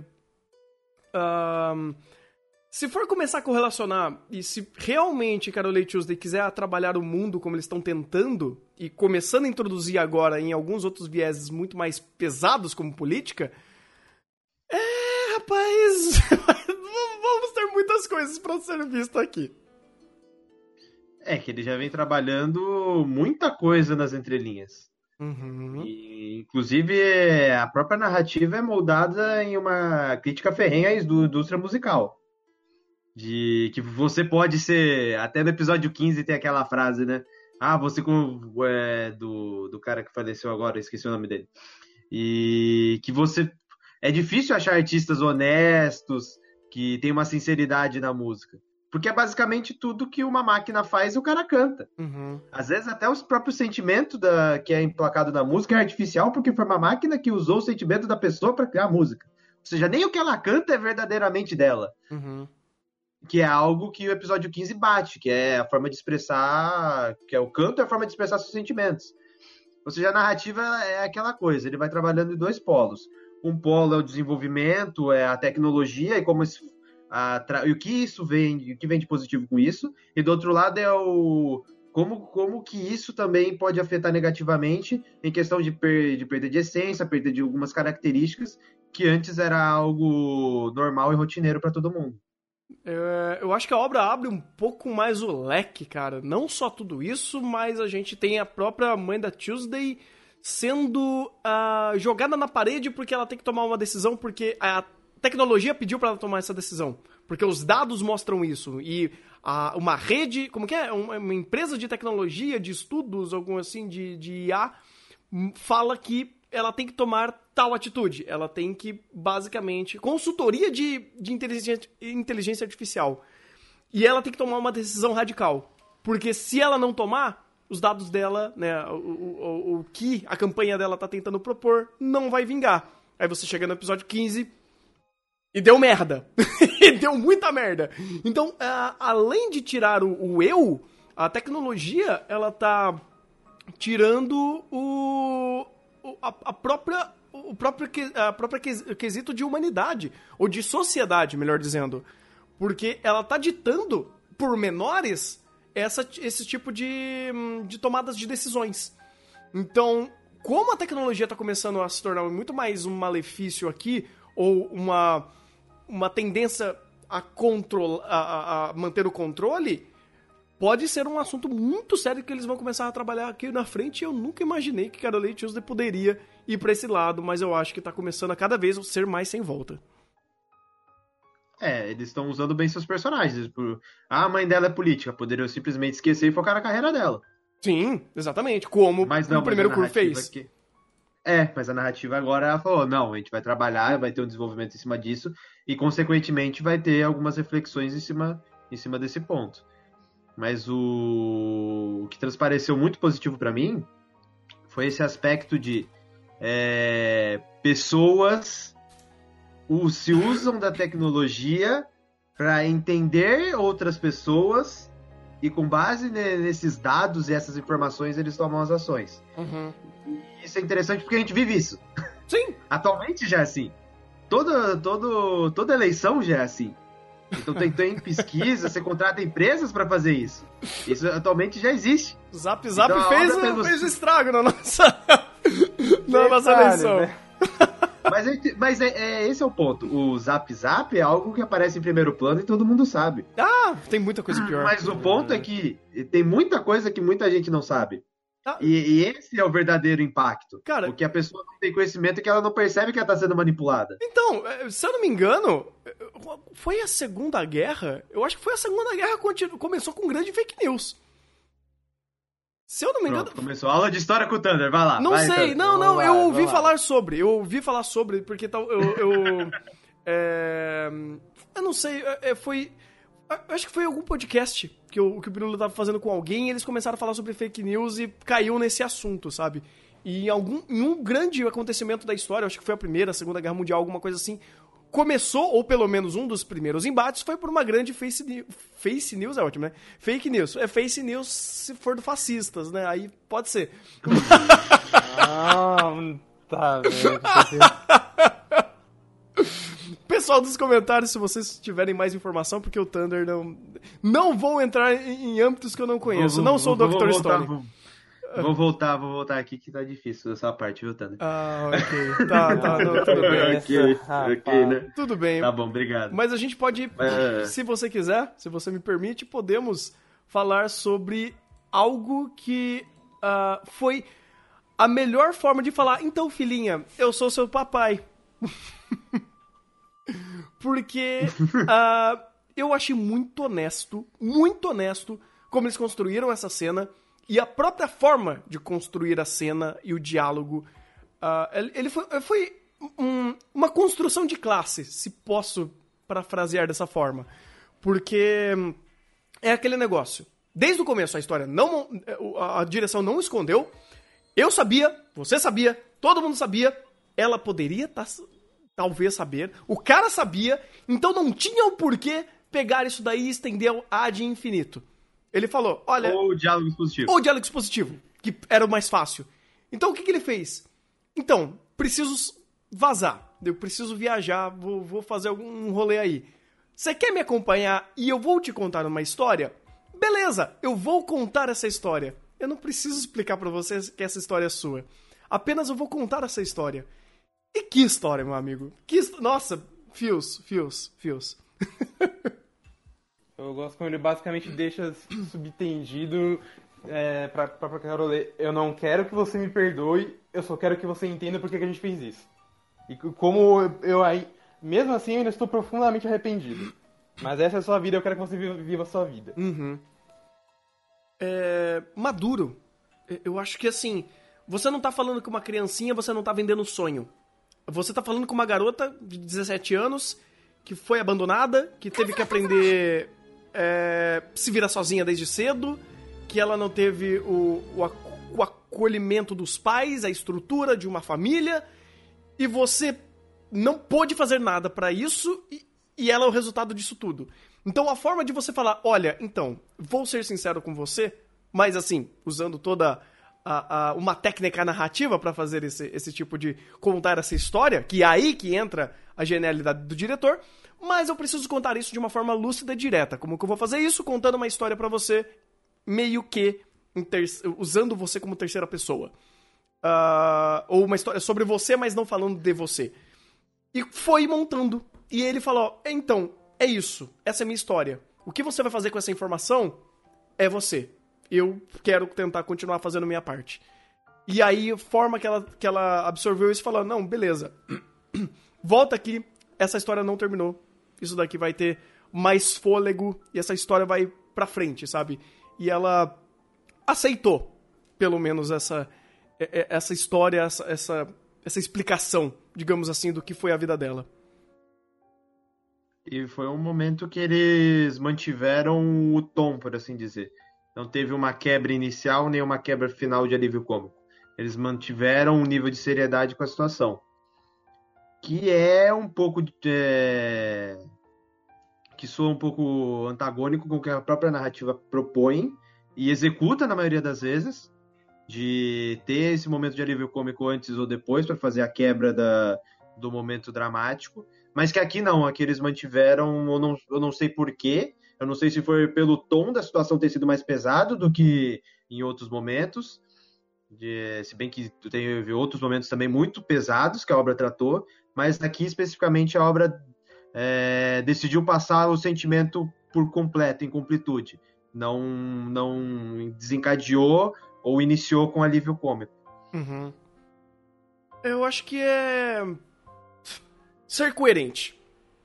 ahn, se for começar a correlacionar, e se realmente Carole Tuesday quiser trabalhar o mundo como eles estão tentando, e começando a introduzir agora em alguns outros vieses muito mais pesados como política, é, rapaz, vamos ter muitas coisas pra ser visto aqui. É que ele já vem trabalhando muita coisa nas entrelinhas. Uhum. E, inclusive, é, a própria narrativa é moldada em uma crítica ferrenha à indú- indústria musical. De que você pode ser. Até no episódio 15 tem aquela frase, né? Ah, você com. é, do, do cara que faleceu agora, esqueci o nome dele. E que você. É difícil achar artistas honestos, que tem uma sinceridade na música. Porque é basicamente tudo que uma máquina faz e o cara canta. Uhum. Às vezes até os próprios sentimentos da, que é emplacado na música é artificial porque foi uma máquina que usou o sentimento da pessoa para criar a música. Ou seja, nem o que ela canta é verdadeiramente dela. Uhum. Que é algo que o episódio 15 bate, que é a forma de expressar. que é o canto é a forma de expressar seus sentimentos. Ou seja, a narrativa é aquela coisa, ele vai trabalhando em dois polos. Um polo é o desenvolvimento, é a tecnologia e como isso, a e o que isso vem, o que vem de positivo com isso. E do outro lado é o como, como que isso também pode afetar negativamente em questão de, per, de perda de essência, perda de algumas características que antes era algo normal e rotineiro para todo mundo. É, eu acho que a obra abre um pouco mais o leque, cara. Não só tudo isso, mas a gente tem a própria mãe da Tuesday sendo ah, jogada na parede porque ela tem que tomar uma decisão, porque a tecnologia pediu pra ela tomar essa decisão. Porque os dados mostram isso. E a- uma rede, como que é? Uma, uma empresa de tecnologia, de estudos, algum assim, de, de IA, hum, fala que ela tem que tomar tal atitude. Ela tem que, basicamente, consultoria de, de inteligência, inteligência artificial. E ela tem que tomar uma decisão radical. Porque se ela não tomar, os dados dela, né, o, o, o- que a campanha dela tá tentando propor, não vai vingar. Aí você chega no episódio 15 e deu merda. e deu muita merda. Então, a- além de tirar o, o eu, a tecnologia, ela tá tirando o- a, a própria o próprio a própria ques- quesito de humanidade ou de sociedade, melhor dizendo, porque ela tá ditando por menores essa, esse tipo de, de tomadas de decisões. Então, como a tecnologia está começando a se tornar muito mais um malefício aqui, ou uma, uma tendência a, control, a, a- a manter o controle, pode ser um assunto muito sério que eles vão começar a trabalhar aqui na frente. e Eu nunca imaginei que Carolei Tuesday poderia ir pra esse lado, mas eu acho que tá começando a cada vez ser mais sem volta. É, eles estão usando bem seus personagens. Ah, a mãe dela é política, poderiam simplesmente esquecer e focar na carreira dela. Sim, exatamente. Como Mas não, o primeiro curso fez. que- É, mas a narrativa agora ela falou, não, a gente vai trabalhar, vai ter um desenvolvimento em cima disso e consequentemente vai ter algumas reflexões em cima, em cima desse ponto. Mas o, o que transpareceu muito positivo pra mim foi esse aspecto de é, pessoas o- se usam da tecnologia para entender outras pessoas e com base ne- nesses dados e essas informações eles tomam as ações. Uhum. Isso é interessante porque a gente vive isso. Sim, Atualmente já é assim. Toda, todo, toda eleição já é assim. Então tem, tem pesquisa, você contrata empresas para fazer isso. Isso atualmente já existe. Zap Zap Então, fez, pelo- fez estrago na nossa, na nossa eleição. né? Mas, é- mas é, é- esse é o ponto. O Zap Zap é algo que aparece em primeiro plano e todo mundo sabe. Ah, tem muita coisa pior. Mas o ponto é que tem muita coisa que muita gente não sabe. Ah. E, e esse é o verdadeiro impacto. Cara- Porque a pessoa não tem conhecimento e que ela não percebe que ela está sendo manipulada. Então, eh, se eu não me engano, foi a Segunda Guerra? Eu acho que foi a Segunda Guerra que começou com grande fake news. Se eu não me engano. Pronto, começou. Aula de história com o Thunder, vai lá. Não vai, sei, Thunder. não, não, lá, eu ouvi lá. falar sobre, eu ouvi falar sobre, porque tal, eu, eu, é, eu não sei, é, é, foi, acho que foi algum podcast que o, que o Bruno tava fazendo com alguém e eles começaram a falar sobre fake news e caiu nesse assunto, sabe? E em, algum, em um grande acontecimento da história, acho que foi a primeira, a segunda guerra mundial, alguma coisa assim, começou, ou pelo menos um dos primeiros embates, foi por uma grande face, news, face news, é ótimo, né? Fake news. É face news se for do fascistas, né? Aí pode ser. Ah, tá, velho. Pessoal dos comentários, se vocês tiverem mais informação, porque o Thunder não. Não vou entrar em, em âmbitos que eu não conheço. Vou- não sou o vou- Dr. vou voltar, Stone. Vou, vou voltar, vou voltar aqui que tá difícil essa parte, viu, Thunder? Ah, ok. Tá, tá, não, tudo bem. ok, Ah, né? Tudo bem. Tá bom, obrigado. Mas a gente pode, É. se você quiser, se você me permite, podemos falar sobre algo que ah, foi a melhor forma de falar. Então, filhinha, eu sou seu papai. Porque ah, eu achei muito honesto, muito honesto, como eles construíram essa cena e a própria forma de construir a cena e o diálogo. ah, ele foi, foi um- uma construção de classe, se posso parafrasear dessa forma. Porque é aquele negócio. Desde o começo a história não. A, direção não escondeu. Eu sabia, você sabia, todo mundo sabia. Ela poderia tá, talvez saber. O cara sabia, então não tinha o porquê pegar isso daí e estender ao ad infinito. Ele falou: olha. Ou diálogo expositivo. Ou diálogo expositivo, que era o mais fácil. Então o que, que ele fez? Então, preciso vazar. Eu preciso viajar, vou, vou fazer algum rolê aí. Você quer me acompanhar e eu vou te contar uma história? Beleza, eu vou contar essa história. Eu não preciso explicar pra vocês que essa história é sua. Apenas eu vou contar essa história. E que história, meu amigo? Que Nossa, fios, fios, fios. Eu gosto como ele basicamente deixa subtendido é, pra, pra, pra Carole. Eu não quero que você me perdoe, eu só quero que você entenda por que que a gente fez isso. E como eu aí. Mesmo assim, eu ainda estou profundamente arrependido. Mas essa é a sua vida, eu quero que você viva, viva a sua vida. Uhum. É, maduro. Eu acho que assim, você não tá falando com uma criancinha, você não tá vendendo sonho. Você tá falando com uma garota de 17 anos que foi abandonada, que teve que aprender é, se virar sozinha desde cedo, que ela não teve o, o, o acolhimento dos pais, a estrutura de uma família, e você não pôde fazer nada pra isso e, e ela é o resultado disso tudo. Então a forma de você falar, olha, então, vou ser sincero com você, mas assim, usando toda a, a- uma técnica narrativa pra fazer esse, esse tipo de contar essa história, que é aí que entra a genialidade do diretor, mas eu preciso contar isso de uma forma lúcida e direta. Como que eu vou fazer isso? Contando uma história pra você, meio que usando você como terceira pessoa. Ah, ou uma história sobre você, mas não falando de você. E foi montando. E ele falou: então, é isso. Essa é a minha história. O que você vai fazer com essa informação? é você. Eu quero tentar continuar fazendo minha parte. E aí, a forma que ela, que ela absorveu isso, falando, não, beleza. Volta aqui, essa história não terminou. Isso daqui vai ter mais fôlego e essa história vai pra frente, sabe? E ela aceitou, pelo menos, essa, essa história, essa, essa, essa explicação, digamos assim, do que foi a vida dela. E foi um momento que eles mantiveram o tom, por assim dizer. Não teve uma quebra inicial nem uma quebra final de alívio cômico. Eles mantiveram um nível de seriedade com a situação. Que é um pouco. é, que soa um pouco antagônico com o que a própria narrativa propõe e executa na maioria das vezes. De ter esse momento de alívio cômico antes ou depois para fazer a quebra da, do momento dramático. Mas que aqui não, aqui eles mantiveram, eu não, eu não sei porquê, eu não sei se foi pelo tom da situação ter sido mais pesado do que em outros momentos, de- se bem que teve outros momentos também muito pesados que a obra tratou, mas aqui especificamente a obra é, decidiu passar o sentimento por completo, em completude. Não, não desencadeou ou iniciou com alívio cômico. Uhum. Eu acho que é. ser coerente.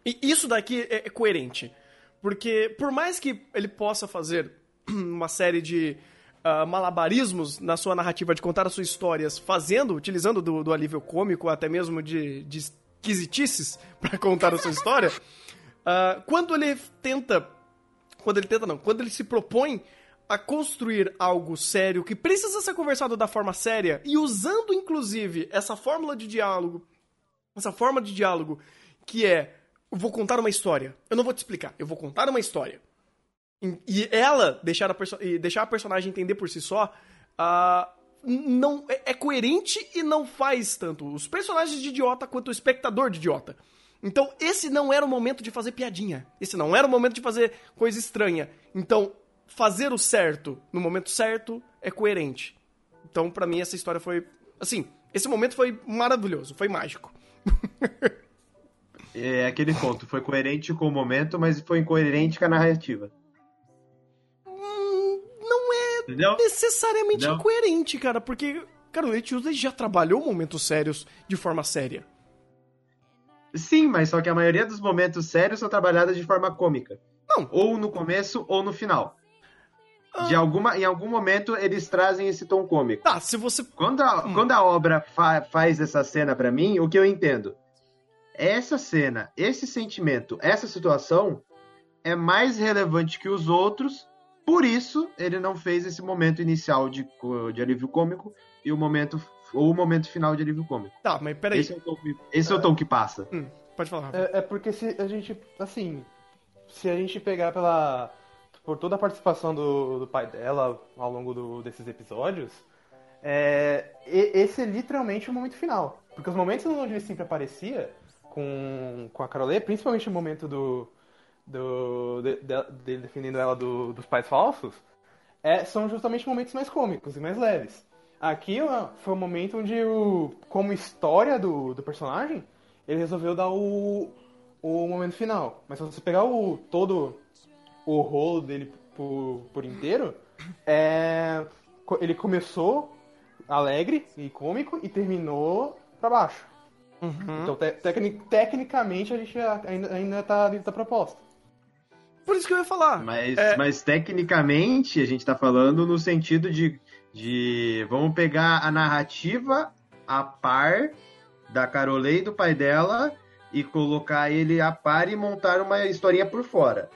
E isso daqui é é coerente. Porque, por mais que ele possa fazer uma série de ah, malabarismos na sua narrativa de contar as suas histórias, fazendo, utilizando do, do alívio cômico, até mesmo de, de esquisitices pra contar a sua história, ah, quando ele tenta. Quando ele tenta, não. Quando ele se propõe a construir algo sério que precisa ser conversado da forma séria e usando inclusive essa fórmula de diálogo, essa forma de diálogo que é eu vou contar uma história. Eu não vou te explicar, eu vou contar uma história. E- ela deixar a, deixar a personagem entender por si só, ah, não é, é coerente e não faz tanto os personagens de idiota quanto o espectador de idiota. Então, esse não era o momento de fazer piadinha. Esse não era o momento de fazer coisa estranha. Então, fazer o certo no momento certo é coerente. Então, pra mim, essa história foi. Assim, esse momento foi maravilhoso, foi mágico. É aquele ponto, foi coerente com o momento, mas foi incoerente com a narrativa. Hum, não é Entendeu? necessariamente Não. incoerente, cara, porque, cara, o Tuesday já trabalhou momentos sérios de forma séria. Sim, mas só que a maioria dos momentos sérios são trabalhados de forma cômica. Não. Ou no começo ou no final. Ah. De alguma, em algum momento eles trazem esse tom cômico. Tá, se você. Quando a, Hum. quando a obra fa- faz essa cena pra mim, o que eu entendo? Essa cena, esse sentimento, essa situação é mais relevante que os outros, por isso ele não fez esse momento inicial de, de alívio cômico e o momento ou o momento final de alívio cômico. Tá, mas peraí. Esse é o tom, que- esse é o tom que passa. Hum, pode falar. É, é porque se a gente, assim, se a gente pegar pela por toda a participação do, do pai dela ao longo do- desses episódios, é, esse é literalmente o momento final. Porque os momentos onde ele sempre aparecia com, com a Carolê, principalmente o momento do, do de- de- defendendo ela do- dos pais falsos, é, são justamente momentos mais cômicos e mais leves. Aqui foi o momento onde, o, como história do, do personagem, ele resolveu dar o, o momento final. Mas se você pegar o todo o rolo dele por, por inteiro, é, ele começou alegre e cômico e terminou pra baixo. Uhum. Então, te- tecni- tecnicamente, a gente ainda, ainda tá dentro da proposta. Por isso que eu ia falar. Mas, É. mas tecnicamente a gente tá falando no sentido de, de vamos pegar a narrativa a par da Carolei e do pai dela e colocar ele a par e montar uma historinha por fora.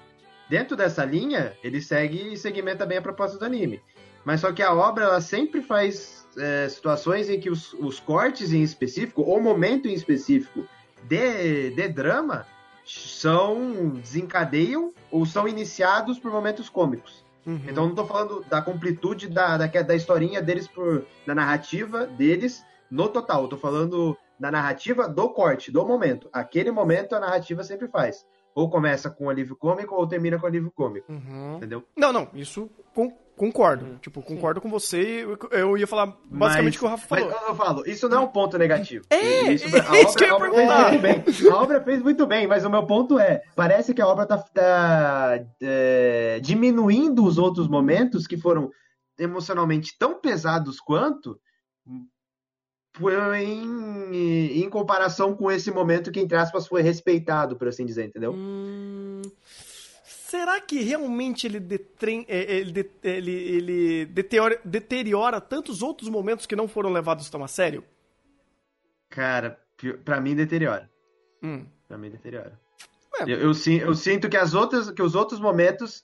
Dentro dessa linha, ele segue e segmenta bem a proposta do anime. Mas só que a obra ela sempre faz é, situações em que os, os cortes em específico, ou momento em específico de, de drama, são desencadeiam ou são iniciados por momentos cômicos. Uhum. Então não tô falando da completude da, da, da historinha deles por da narrativa deles no total. Eu tô falando da narrativa do corte, do momento. Aquele momento a narrativa sempre faz. Ou começa com alívio cômico ou termina com alívio cômico. Uhum. Entendeu? Não, não, isso com- concordo. Tipo, concordo com você. Eu, eu ia falar basicamente o que o Rafa falou. Mas eu, falo, isso não é um ponto negativo. É, isso, é isso que eu ia a obra perguntar. fez muito bem. A obra fez muito bem, mas o meu ponto é, parece que a obra tá, tá, é, diminuindo os outros momentos que foram emocionalmente tão pesados quanto em, em comparação com esse momento que, entre aspas, foi respeitado, por assim dizer, entendeu? Hum, será que realmente ele, detrem- é, ele, ele, ele deteriora, deteriora tantos outros momentos que não foram levados tão a sério? Cara, pra mim deteriora. Hum. Pra mim deteriora. É. Eu, eu, eu sinto que, as outras, que os outros momentos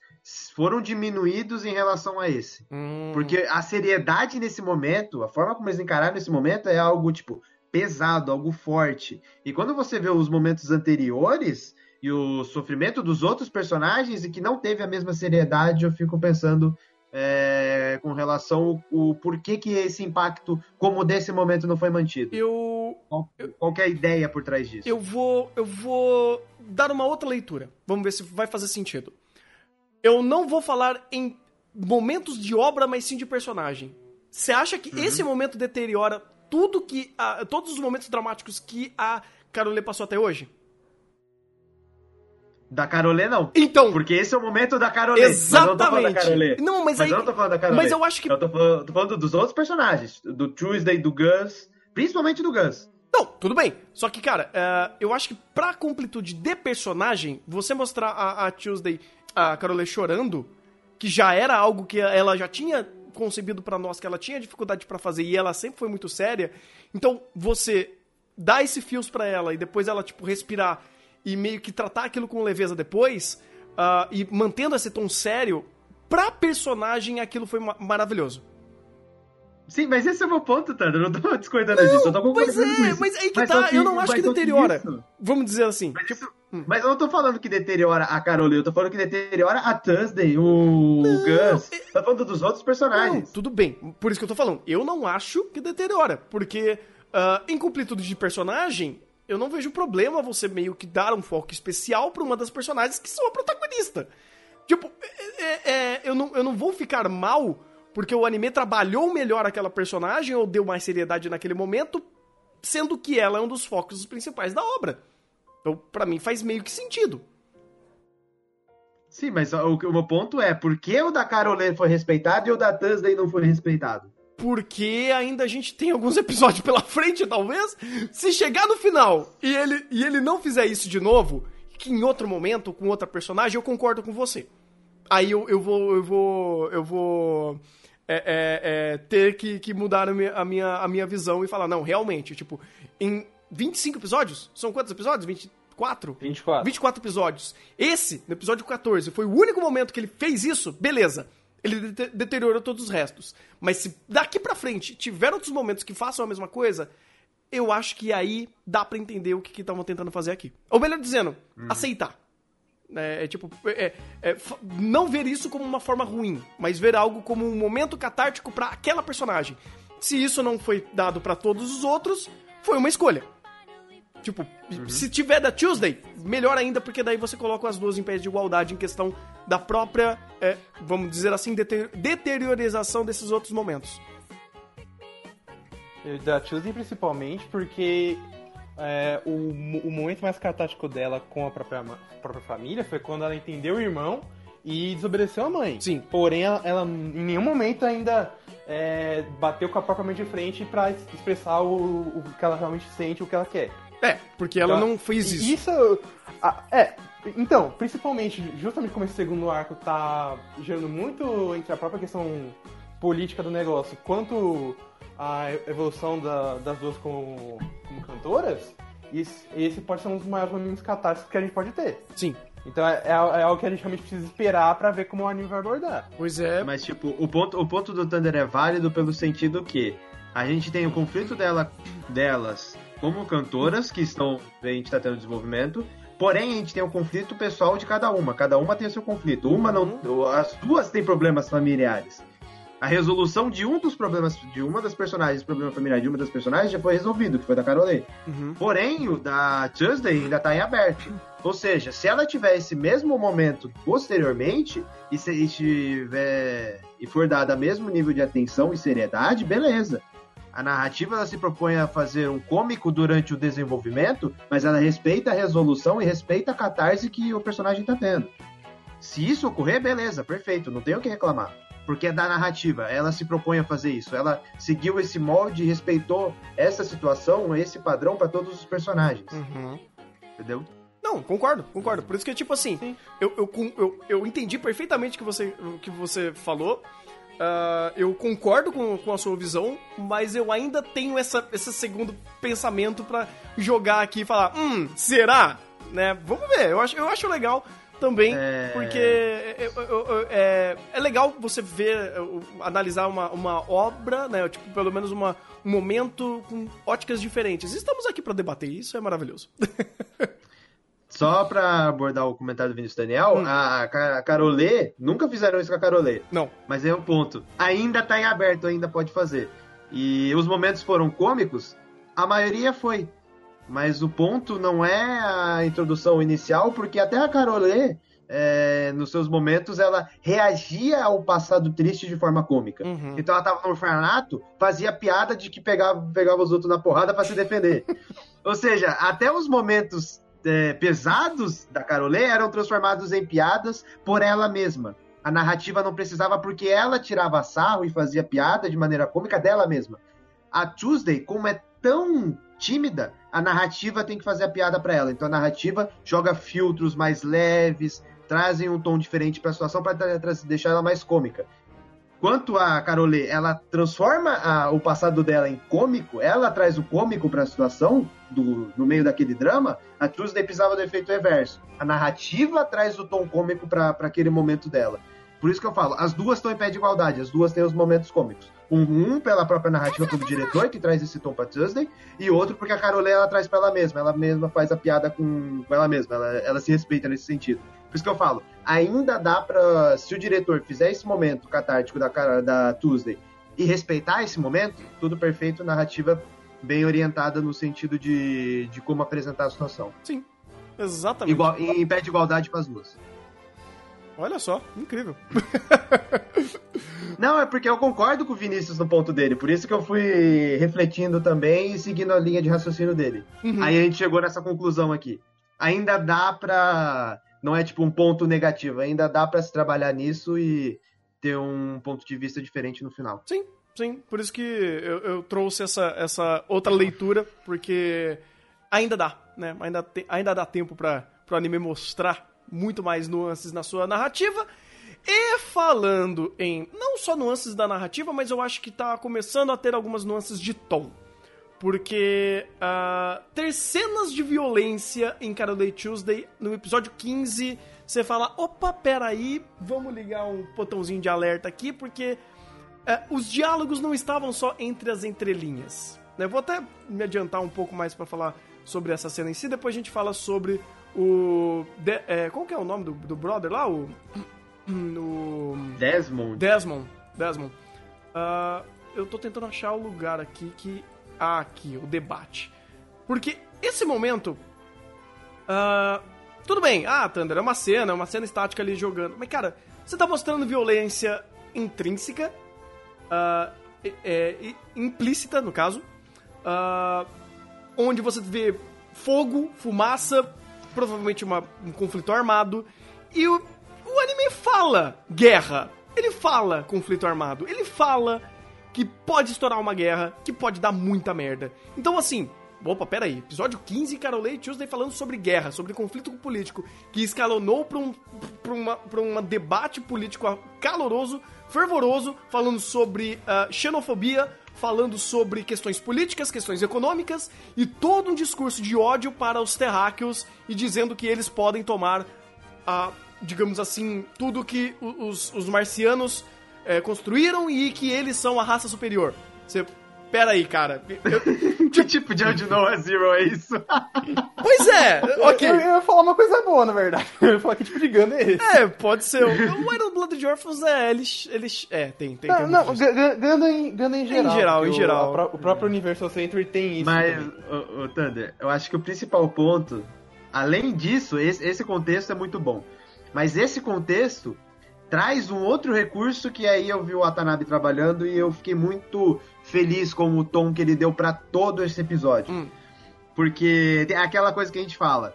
foram diminuídos em relação a esse. Hum. Porque a seriedade nesse momento, a forma como eles encararam esse momento é algo, tipo, pesado, algo forte. E quando você vê os momentos anteriores e o sofrimento dos outros personagens e que não teve a mesma seriedade, eu fico pensando é, com relação ao, ao porquê que esse impacto, como desse momento, não foi mantido. Eu, Qual, qual que é a ideia por trás disso? eu vou eu vou dar uma outra leitura. Vamos ver se vai fazer sentido. Eu não vou falar em momentos de obra, mas sim de personagem. Você acha que esse momento deteriora tudo que a- todos os momentos dramáticos que a Carolê passou até hoje? Da Carolê, não. Então, Porque esse é o momento da Carolê. Mas eu não Carolê. exatamente. Mas, Mas, aí eu não tô falando da Carolê. mas eu acho que Eu tô falando, tô falando dos outros personagens. Do Tuesday, do Gus. Principalmente do Gus. Não, tudo bem. Só que, cara, é, eu acho que pra completude de personagem, você mostrar a, a Tuesday, a Carole chorando, que já era algo que ela já tinha concebido pra nós, que ela tinha dificuldade pra fazer e ela sempre foi muito séria. Então, você dar esse fios pra ela e depois ela, tipo, respirar e meio que tratar aquilo com leveza depois, ah, e mantendo esse tom sério, pra personagem aquilo foi ma- maravilhoso. Sim, mas esse é o meu ponto, Thunder. Eu não tô discordando disso. Eu tô Pois concordando é, mas aí que Mas tá, só eu não acho que deteriora. isso- Vamos dizer assim. Mas, tipo, isso- mas eu não tô falando que deteriora a Carolê, eu tô falando que deteriora a Thursday, o Gus. Eu tô falando dos outros Não, personagens. tudo bem. Por isso que eu tô falando. Eu não acho que deteriora. Porque ah, em completude de personagem, eu não vejo problema você meio que dar um foco especial pra uma das personagens que são a protagonista. Tipo, é- é- é, eu, não, eu não vou ficar mal porque o anime trabalhou melhor aquela personagem ou deu mais seriedade naquele momento, sendo que ela é um dos focos principais da obra. Então, pra mim, faz meio que sentido. Sim, mas o, o meu ponto é, por que o da Carolê foi respeitado e o da Thursday não foi respeitado? Porque ainda a gente tem alguns episódios pela frente, talvez. Se chegar no final e ele, e ele não fizer isso de novo, que em outro momento, com outra personagem, eu concordo com você. Aí eu, eu vou. Eu vou. Eu vou. é, é, é, ter que, que mudar a minha, a, minha, a minha visão e falar, não, realmente, tipo, em 25 episódios? São quantos episódios? 24? 24. 24 episódios. Esse, no episódio 14, foi o único momento que ele fez isso, beleza. Ele dete- deteriorou todos os restos. Mas se daqui pra frente tiver outros momentos que façam a mesma coisa, eu acho que aí dá pra entender o que estavam tentando fazer aqui. Ou melhor dizendo, aceitar. É, é tipo, é- é, fa- não ver isso como uma forma ruim, mas ver algo como um momento catártico pra aquela personagem. Se isso não foi dado pra todos os outros, foi uma escolha. Tipo, se tiver da Tuesday, melhor ainda, porque daí você coloca as duas em pé de igualdade em questão da própria, é, vamos dizer assim, dete- deteriorização desses outros momentos. Da Tuesday principalmente porque é, o, o momento mais catártico dela com a própria, ma- própria família foi quando ela entendeu o irmão e desobedeceu a mãe. Sim. Porém, ela, ela em nenhum momento ainda é, bateu com a própria mãe de frente es- expressar o, o que ela realmente sente, o que ela quer. É, porque ela Então, não fez isso. Isso. ah, é. Então, principalmente, justamente como esse segundo arco tá gerando muito entre a própria questão política do negócio, quanto a evolução da- das duas como, como cantoras, esse, esse pode ser um dos maiores momentos catástrofe que a gente pode ter. Sim. Então é, é, é algo que a gente realmente precisa esperar pra ver como o anime vai abordar. Pois é. Mas, tipo, o ponto, o ponto do Thunder é válido pelo sentido que a gente tem o conflito dela, delas como cantoras, que estão, a gente tá tendo desenvolvimento, porém a gente tem o conflito pessoal de cada uma. Cada uma tem o seu conflito. Uma não. As duas têm problemas familiares. A resolução de um dos problemas, de uma das personagens, problema familiar de uma das personagens já foi resolvido, que foi da Carolê. Uhum. Porém, o da Tuesday ainda tá em aberto. Ou seja, se ela tiver esse mesmo momento posteriormente e, se, e tiver e for dada mesmo nível de atenção e seriedade, beleza. A narrativa ela se propõe a fazer um cômico durante o desenvolvimento, mas ela respeita a resolução e respeita a catarse que o personagem está tendo. Se isso ocorrer, beleza, perfeito, não tem o que reclamar. Porque é da narrativa, ela se propõe a fazer isso. Ela seguiu esse molde e respeitou essa situação, esse padrão para todos os personagens. Uhum. Entendeu? Não, concordo, concordo. Por isso que, tipo assim, eu, eu, com- eu, eu entendi perfeitamente o que você, o que você falou. Ah, eu concordo com, com a sua visão, mas eu ainda tenho essa, esse segundo pensamento pra jogar aqui e falar, hum, será? Né? Vamos ver, eu acho, eu acho legal também, É. porque é, é, é legal você ver, analisar uma, uma obra, né? Tipo, pelo menos uma, um momento com óticas diferentes. Estamos aqui pra debater isso, é maravilhoso. Só pra abordar o comentário do Vinícius Daniel, a, Ca- a Carolê, nunca fizeram isso com a Carolê. Não. Mas é um ponto. Ainda tá em aberto, ainda pode fazer. E os momentos foram cômicos? A maioria foi. Mas o ponto não é a introdução inicial, porque até a Carolê, é, nos seus momentos, ela reagia ao passado triste de forma cômica. Uhum. Então ela tava no orfanato, fazia piada de que pegava, pegava os outros na porrada pra se defender. Ou seja, até os momentos é, pesados da Carolê eram transformados em piadas por ela mesma. A narrativa não precisava porque ela tirava sarro e fazia piada de maneira cômica dela mesma. A Tuesday, como é tão tímida, a narrativa tem que fazer a piada pra ela. Então a narrativa joga filtros mais leves, trazem um tom diferente pra situação para deixar ela mais cômica. Quanto a Carolê, ela transforma a- o passado dela em cômico, ela traz o cômico pra situação do, no meio daquele drama, a Tuesday precisava do efeito reverso. A narrativa traz o tom cômico pra aquele momento dela. Por isso que eu falo, as duas estão em pé de igualdade, as duas têm os momentos cômicos. Um, um pela própria narrativa pelo diretor, que traz esse tom pra Tuesday, e outro porque a Carolê ela traz pra ela mesma, ela mesma faz a piada com ela mesma, ela, ela se respeita nesse sentido. Por isso que eu falo, ainda dá pra. Se o diretor fizer esse momento catártico da, cara- da Tuesday e respeitar esse momento, tudo perfeito, narrativa bem orientada no sentido de, de como apresentar a situação. Sim, exatamente. Igual, em pé de igualdade para as duas. Olha só, incrível. Não, é porque eu concordo com o Vinícius no ponto dele, por isso que eu fui refletindo também e seguindo a linha de raciocínio dele. Uhum. Aí a gente chegou nessa conclusão aqui. Ainda dá pra. Não é tipo um ponto negativo, ainda dá pra se trabalhar nisso e ter um ponto de vista diferente no final. Sim, sim. Por isso que eu, eu trouxe essa, essa outra leitura, porque ainda dá, né? Ainda, te- ainda dá tempo para o anime mostrar muito mais nuances na sua narrativa. E falando em não só nuances da narrativa, mas eu acho que tá começando a ter algumas nuances de tom. Porque ah, ter cenas de violência em Carol Tuesday, no episódio 15, você fala: opa, peraí, vamos ligar um botãozinho de alerta aqui, porque é, os diálogos não estavam só entre as entrelinhas. né? Vou até me adiantar um pouco mais pra falar sobre essa cena em si, depois a gente fala sobre o. De- é, qual que é o nome do, do brother lá? O. No. Desmond. Desmond. Desmond. Ah, eu tô tentando achar o lugar aqui que. Ah, aqui, o debate. Porque esse momento. ah, tudo bem, ah, Thunder, é uma cena, é uma cena estática ali jogando. Mas, cara, você tá mostrando violência intrínseca, ah, é- é, implícita, no caso, ah, onde você vê fogo, fumaça, provavelmente uma- um conflito armado, e o, o anime fala guerra. Ele fala conflito armado. Ele fala que pode estourar uma guerra, que pode dar muita merda. Então, assim, opa, peraí. Episódio 15, Carolei Tuesday falando sobre guerra, sobre conflito político, que escalonou pra um, pra uma, pra um debate político caloroso, fervoroso, falando sobre ah, xenofobia, falando sobre questões políticas, questões econômicas e todo um discurso de ódio para os terráqueos e dizendo que eles podem tomar a, digamos assim, tudo que os, os marcianos é, construíram e que eles são a raça superior. Você. Pera aí, cara. Eu- Que tipo de Audio Noah Zero é isso? pois é, ok. Eu, eu ia falar uma coisa boa, na verdade. Eu ia falar que tipo de Gundam é esse. É, pode ser. O o Iron Blooded Orphans, é, eles. eles é, tem, tem. Não, tem não, muito Gu- Gu- Gundam em, em geral. geral, porque em o- geral. pró- O, próprio Universal Century tem isso. Mas, ô, ô, Thunder, eu acho que o principal ponto Além disso, esse, esse contexto é muito bom. Mas esse contexto traz um outro recurso que aí eu vi o Watanabe trabalhando e eu fiquei muito feliz com o tom que ele deu pra todo esse episódio. Hum. Porque tem aquela coisa que a gente fala.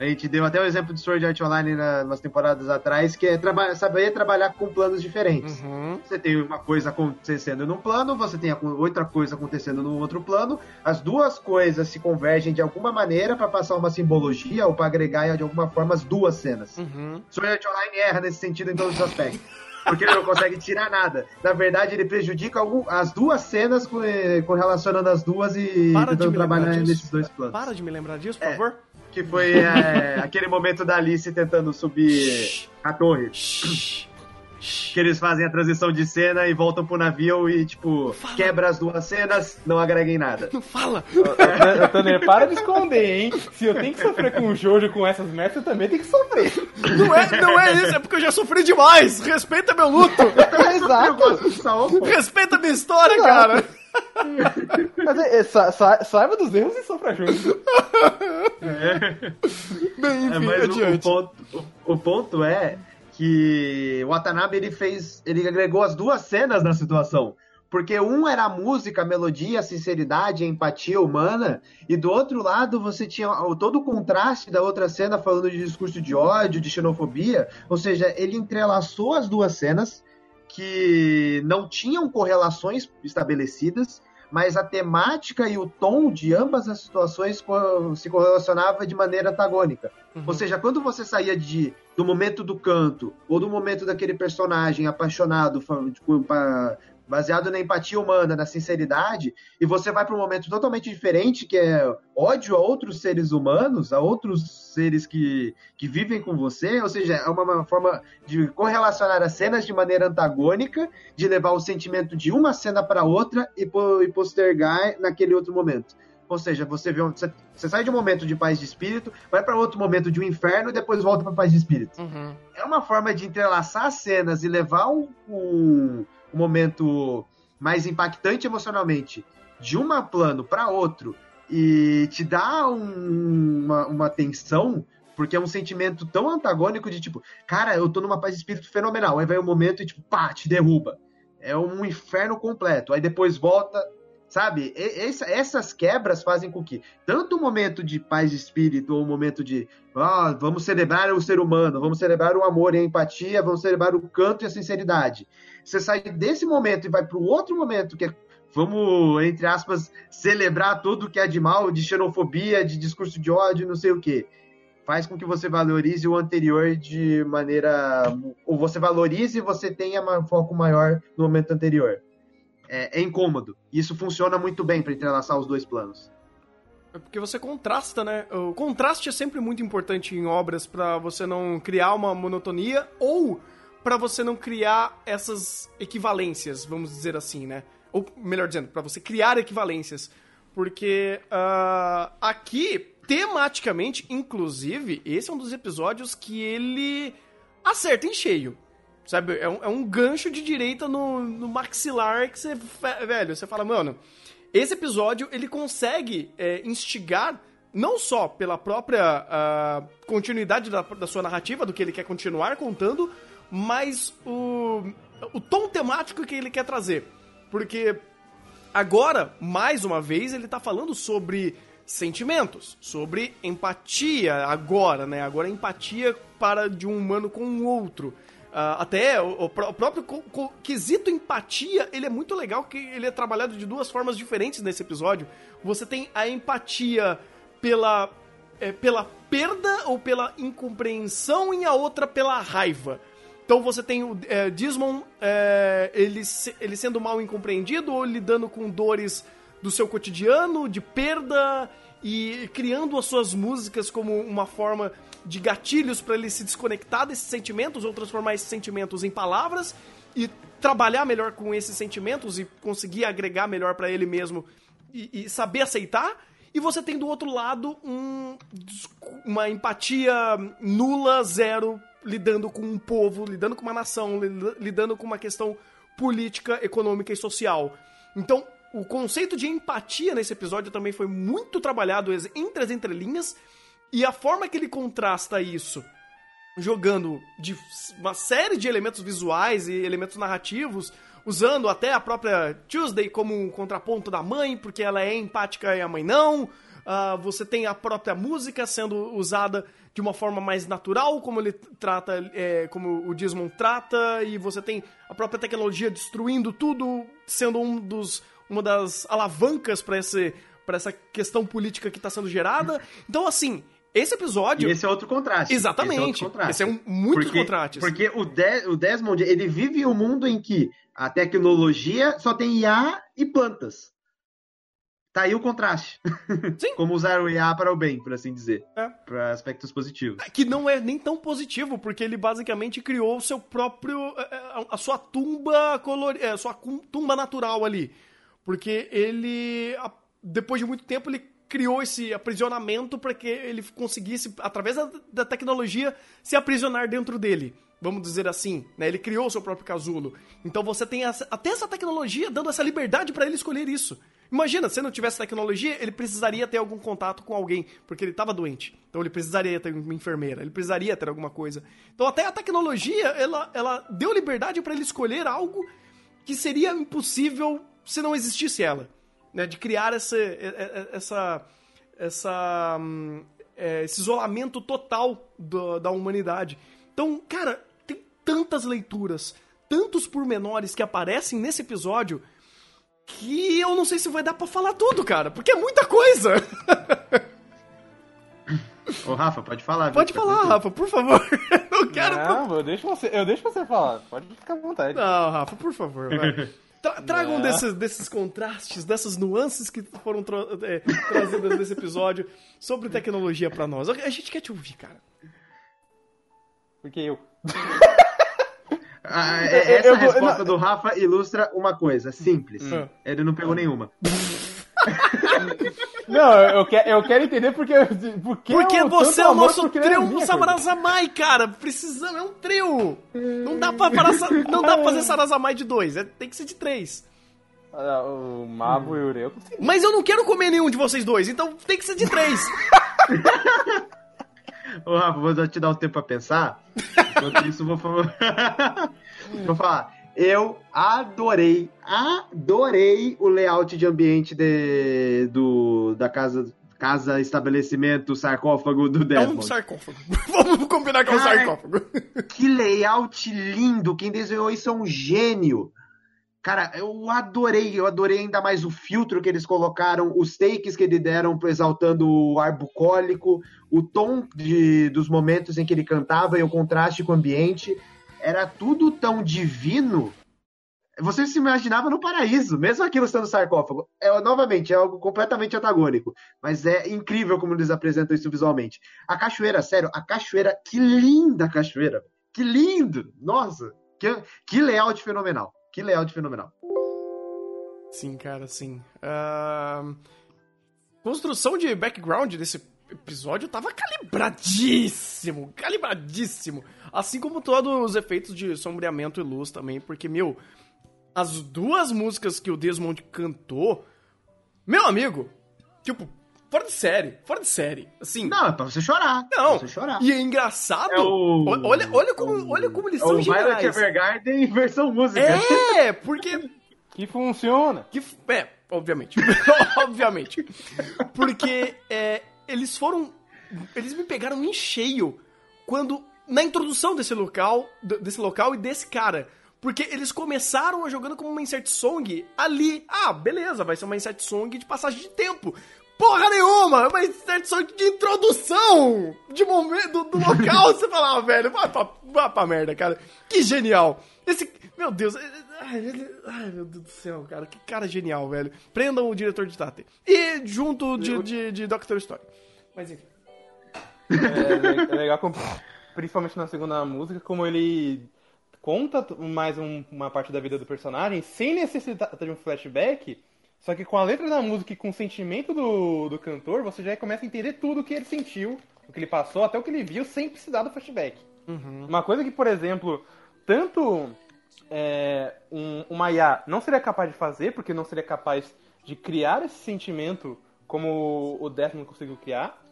A gente deu até o exemplo de Sword Art Online na, umas temporadas atrás, que é traba saber trabalhar com planos diferentes. Uhum. Você tem uma coisa acontecendo num plano, você tem outra coisa acontecendo no outro plano. As duas coisas se convergem de alguma maneira para passar uma simbologia ou para agregar de alguma forma as duas cenas. Uhum. Sword Art Online erra nesse sentido em todos os aspectos. Porque ele não consegue tirar nada. Na verdade, ele prejudica algum- as duas cenas com- eh, correlacionando as duas e Para tentando trabalhar nesses dois planos. Para de me lembrar disso, por É. favor. Que foi é, aquele momento da Alice tentando subir a torre. Que eles fazem a transição de cena e voltam pro navio e, tipo, Fala. quebra as duas cenas, não agrega em nada. Não fala. Tanner, para de esconder, hein? Se eu tenho que sofrer com o Jojo com essas metas, eu também tenho que sofrer. Não é, não é isso, é porque eu já sofri demais. Respeita meu luto. Eu Exato. Respeita minha história, Exato. cara. Mas é, é, sa- sa- saiba dos erros e sofra junto. Bem, É, enfim, mas o, o ponto, o, o ponto é que o Watanabe ele fez. ele agregou as duas cenas na situação. Porque um era a música, a melodia, a sinceridade, a empatia humana, e do outro lado você tinha todo o contraste da outra cena falando de discurso de ódio, de xenofobia. Ou seja, ele entrelaçou as duas cenas que não tinham correlações estabelecidas, mas a temática e o tom de ambas as situações se correlacionava de maneira antagônica. Ou seja, quando você saía de, do momento do canto, ou do momento daquele personagem apaixonado, tipo, baseado na empatia humana, na sinceridade, e você vai para um momento totalmente diferente, que é ódio a outros seres humanos, a outros seres que, que vivem com você, ou seja, é uma, uma forma de correlacionar as cenas de maneira antagônica, de levar o sentimento de uma cena para outra e, e postergar naquele outro momento. Ou seja, você vê um, você, você sai de um momento de paz de espírito, vai para outro momento de um inferno e depois volta para paz de espírito. Uhum. É uma forma de entrelaçar as cenas e levar um, um, um momento mais impactante emocionalmente de um plano para outro e te dá um- uma, uma tensão, porque é um sentimento tão antagônico de tipo, cara, eu tô numa paz de espírito fenomenal. Aí vai um momento e tipo, pá, te derruba. É um inferno completo. Aí depois volta, sabe? Essa- essas quebras fazem com que tanto o momento de paz de espírito ou o momento de ah, vamos celebrar o ser humano, vamos celebrar o amor e a empatia, vamos celebrar o canto e a sinceridade. Você sai desse momento e vai para o outro momento que é vamos, entre aspas, celebrar tudo que é de mal, de xenofobia, de discurso de ódio, não sei o quê. Faz com que você valorize o anterior de maneira. Ou você valorize e você tenha um foco maior no momento anterior. É, é incômodo. E isso funciona muito bem para entrelaçar os dois planos. É porque você contrasta, né? O contraste é sempre muito importante em obras pra você não criar uma monotonia ou pra você não criar essas equivalências, vamos dizer assim, né? Ou melhor dizendo, pra você criar equivalências. Porque ah, aqui, tematicamente, inclusive, esse é um dos episódios que ele acerta em cheio. Sabe? É um, é um gancho de direita no, no maxilar que você. Velho, você fala, mano. Esse episódio ele consegue é, instigar não só pela própria ah, continuidade da, da sua narrativa, do que ele quer continuar contando, mas o, o tom temático que ele quer trazer. Porque agora, mais uma vez, ele tá falando sobre sentimentos, sobre empatia agora, né? Agora empatia para de um humano com o outro. Ah, até o, o pró- o próprio quesito empatia, ele é muito legal que ele é trabalhado de duas formas diferentes nesse episódio. Você tem a empatia pela, é, pela perda ou pela incompreensão e a outra pela raiva. Então você tem o é, Desmond, é, ele, se- ele sendo mal incompreendido ou lidando com dores do seu cotidiano, de perda e criando as suas músicas como uma forma de gatilhos para ele se desconectar desses sentimentos ou transformar esses sentimentos em palavras e trabalhar melhor com esses sentimentos e conseguir agregar melhor para ele mesmo e, e saber aceitar. E você tem do outro lado um, uma empatia nula, zero, lidando com um povo, lidando com uma nação, li- lidando com uma questão política, econômica e social. Então, o conceito de empatia nesse episódio também foi muito trabalhado entre as entrelinhas E a forma que ele contrasta isso, jogando de uma série de elementos visuais e elementos narrativos, usando até a própria Tuesday como um contraponto da mãe, porque ela é empática e a mãe não. Ah, você tem a própria música sendo usada de uma forma mais natural, como ele trata, é, como o Desmond trata, e você tem a própria tecnologia destruindo tudo, sendo um dos, uma das alavancas para esse para essa questão política que está sendo gerada. Então, assim, esse episódio. E esse é outro contraste. Exatamente. Esse é, outro contraste. Esse é um, muitos porque, contrastes. Porque o, De- o Desmond, ele vive um mundo em que a tecnologia só tem IA e plantas. Tá aí o contraste. Sim. Como usar o IA para o bem, por assim dizer. É. Para aspectos positivos. Que não é nem tão positivo, porque ele basicamente criou o seu próprio. é, é, a sua tumba colorida. A sua cum- tumba natural ali. Porque ele. Depois de muito tempo, ele criou esse aprisionamento para que ele conseguisse, através da, da tecnologia, se aprisionar dentro dele. Vamos dizer assim, né? Ele criou o seu próprio casulo. Então você tem essa- até essa tecnologia dando essa liberdade para ele escolher isso. Imagina, se não tivesse tecnologia, ele precisaria ter algum contato com alguém, porque ele estava doente. Então ele precisaria ter uma enfermeira, ele precisaria ter alguma coisa. Então até a tecnologia, ela, ela deu liberdade para ele escolher algo que seria impossível se não existisse ela. Né? De criar essa, essa, essa, hum, é, esse isolamento total do- da humanidade. Então, cara, tem tantas leituras, tantos pormenores que aparecem nesse episódio que eu não sei se vai dar pra falar tudo, cara, porque é muita coisa. Ô, Rafa, pode falar. viu? Pode falar. Rafa, por favor. Eu quero. Não, eu deixo você, eu deixo você falar. Pode ficar à vontade. Não, Rafa, por favor, vai. Tra traga um Não. desses, desses contrastes, dessas nuances que foram tra é, trazidas nesse episódio sobre tecnologia pra nós. A gente quer te ouvir, cara. Porque eu. Ah, é- essa Eu vou- resposta não. do Rafa ilustra uma coisa simples. Hum. Ele não pegou nenhuma. Não, eu, quero, eu quero entender porque. Porque, Porque eu- você é o nosso trio coisa. Sarazamai, cara. Precisamos, é um trio. Não dá pra, parar, sa- não dá pra fazer Sarazamai de dois, é- tem que ser de três. Ah, O Mabo e o Ureu. Mas eu não quero comer nenhum de vocês dois, então tem que ser de três. Ô, Rafa, vou te dar um tempo pra pensar. Enquanto isso, vou falar. vou falar. Eu adorei, adorei o layout de ambiente de, do, da casa, casa, estabelecimento, sarcófago do É um Desmond. sarcófago. Vamos combinar que é um sarcófago. Que layout lindo! Quem desenhou isso é um gênio. Cara, eu adorei, eu adorei ainda mais o filtro que eles colocaram, os takes que eles deram exaltando o ar bucólico, o tom de, dos momentos em que ele cantava e o contraste com o ambiente. Era tudo tão divino. Você se imaginava no paraíso, mesmo aquilo sendo sarcófago. É, novamente, é algo completamente antagônico. Mas é incrível como eles apresentam isso visualmente. A cachoeira, sério, a cachoeira, que linda cachoeira. Que lindo! Nossa, que, que layout fenomenal. Que layout fenomenal. Sim, cara, sim. Ahn, Construção de background desse episódio tava calibradíssimo, calibradíssimo. Assim como todos os efeitos de sombreamento e luz também, porque, meu, as duas músicas que o Desmond cantou, meu amigo, tipo, fora de série, fora de série, assim... Não, é pra você chorar. Não, Pra você chorar. e é engraçado, É o- olha, olha, como, olha como eles É são o Violet geniais. Evergarden em versão música. É, porque Que funciona. Que, é, obviamente. obviamente. Porque é, eles foram. Eles me pegaram em cheio quando. Na introdução desse local. Desse local e desse cara. Porque eles começaram a jogando como uma insert song ali. Ah, beleza, vai ser uma insert song de passagem de tempo. Porra nenhuma! É uma insert song de introdução! De momento, do, do local. Você fala, ah, velho, vai pra, vai pra merda, cara. Que genial! Esse. Meu Deus. é- é- ai, meu Deus do céu, cara. Que cara genial, velho. Prendam o diretor de Tate. E junto de, de, de Doctor Story. Mas enfim. É, é legal, como- principalmente na segunda música, como ele conta mais um- uma parte da vida do personagem sem necessitar de um flashback, só que com a letra da música e com o sentimento do, do cantor, você já começa a entender tudo o que ele sentiu, o que ele passou, até o que ele viu, sem precisar do flashback. Uma coisa que, por exemplo, tanto é, um, uma IA não seria capaz de fazer, porque não seria capaz de criar esse sentimento como o Desmond conseguiu criar,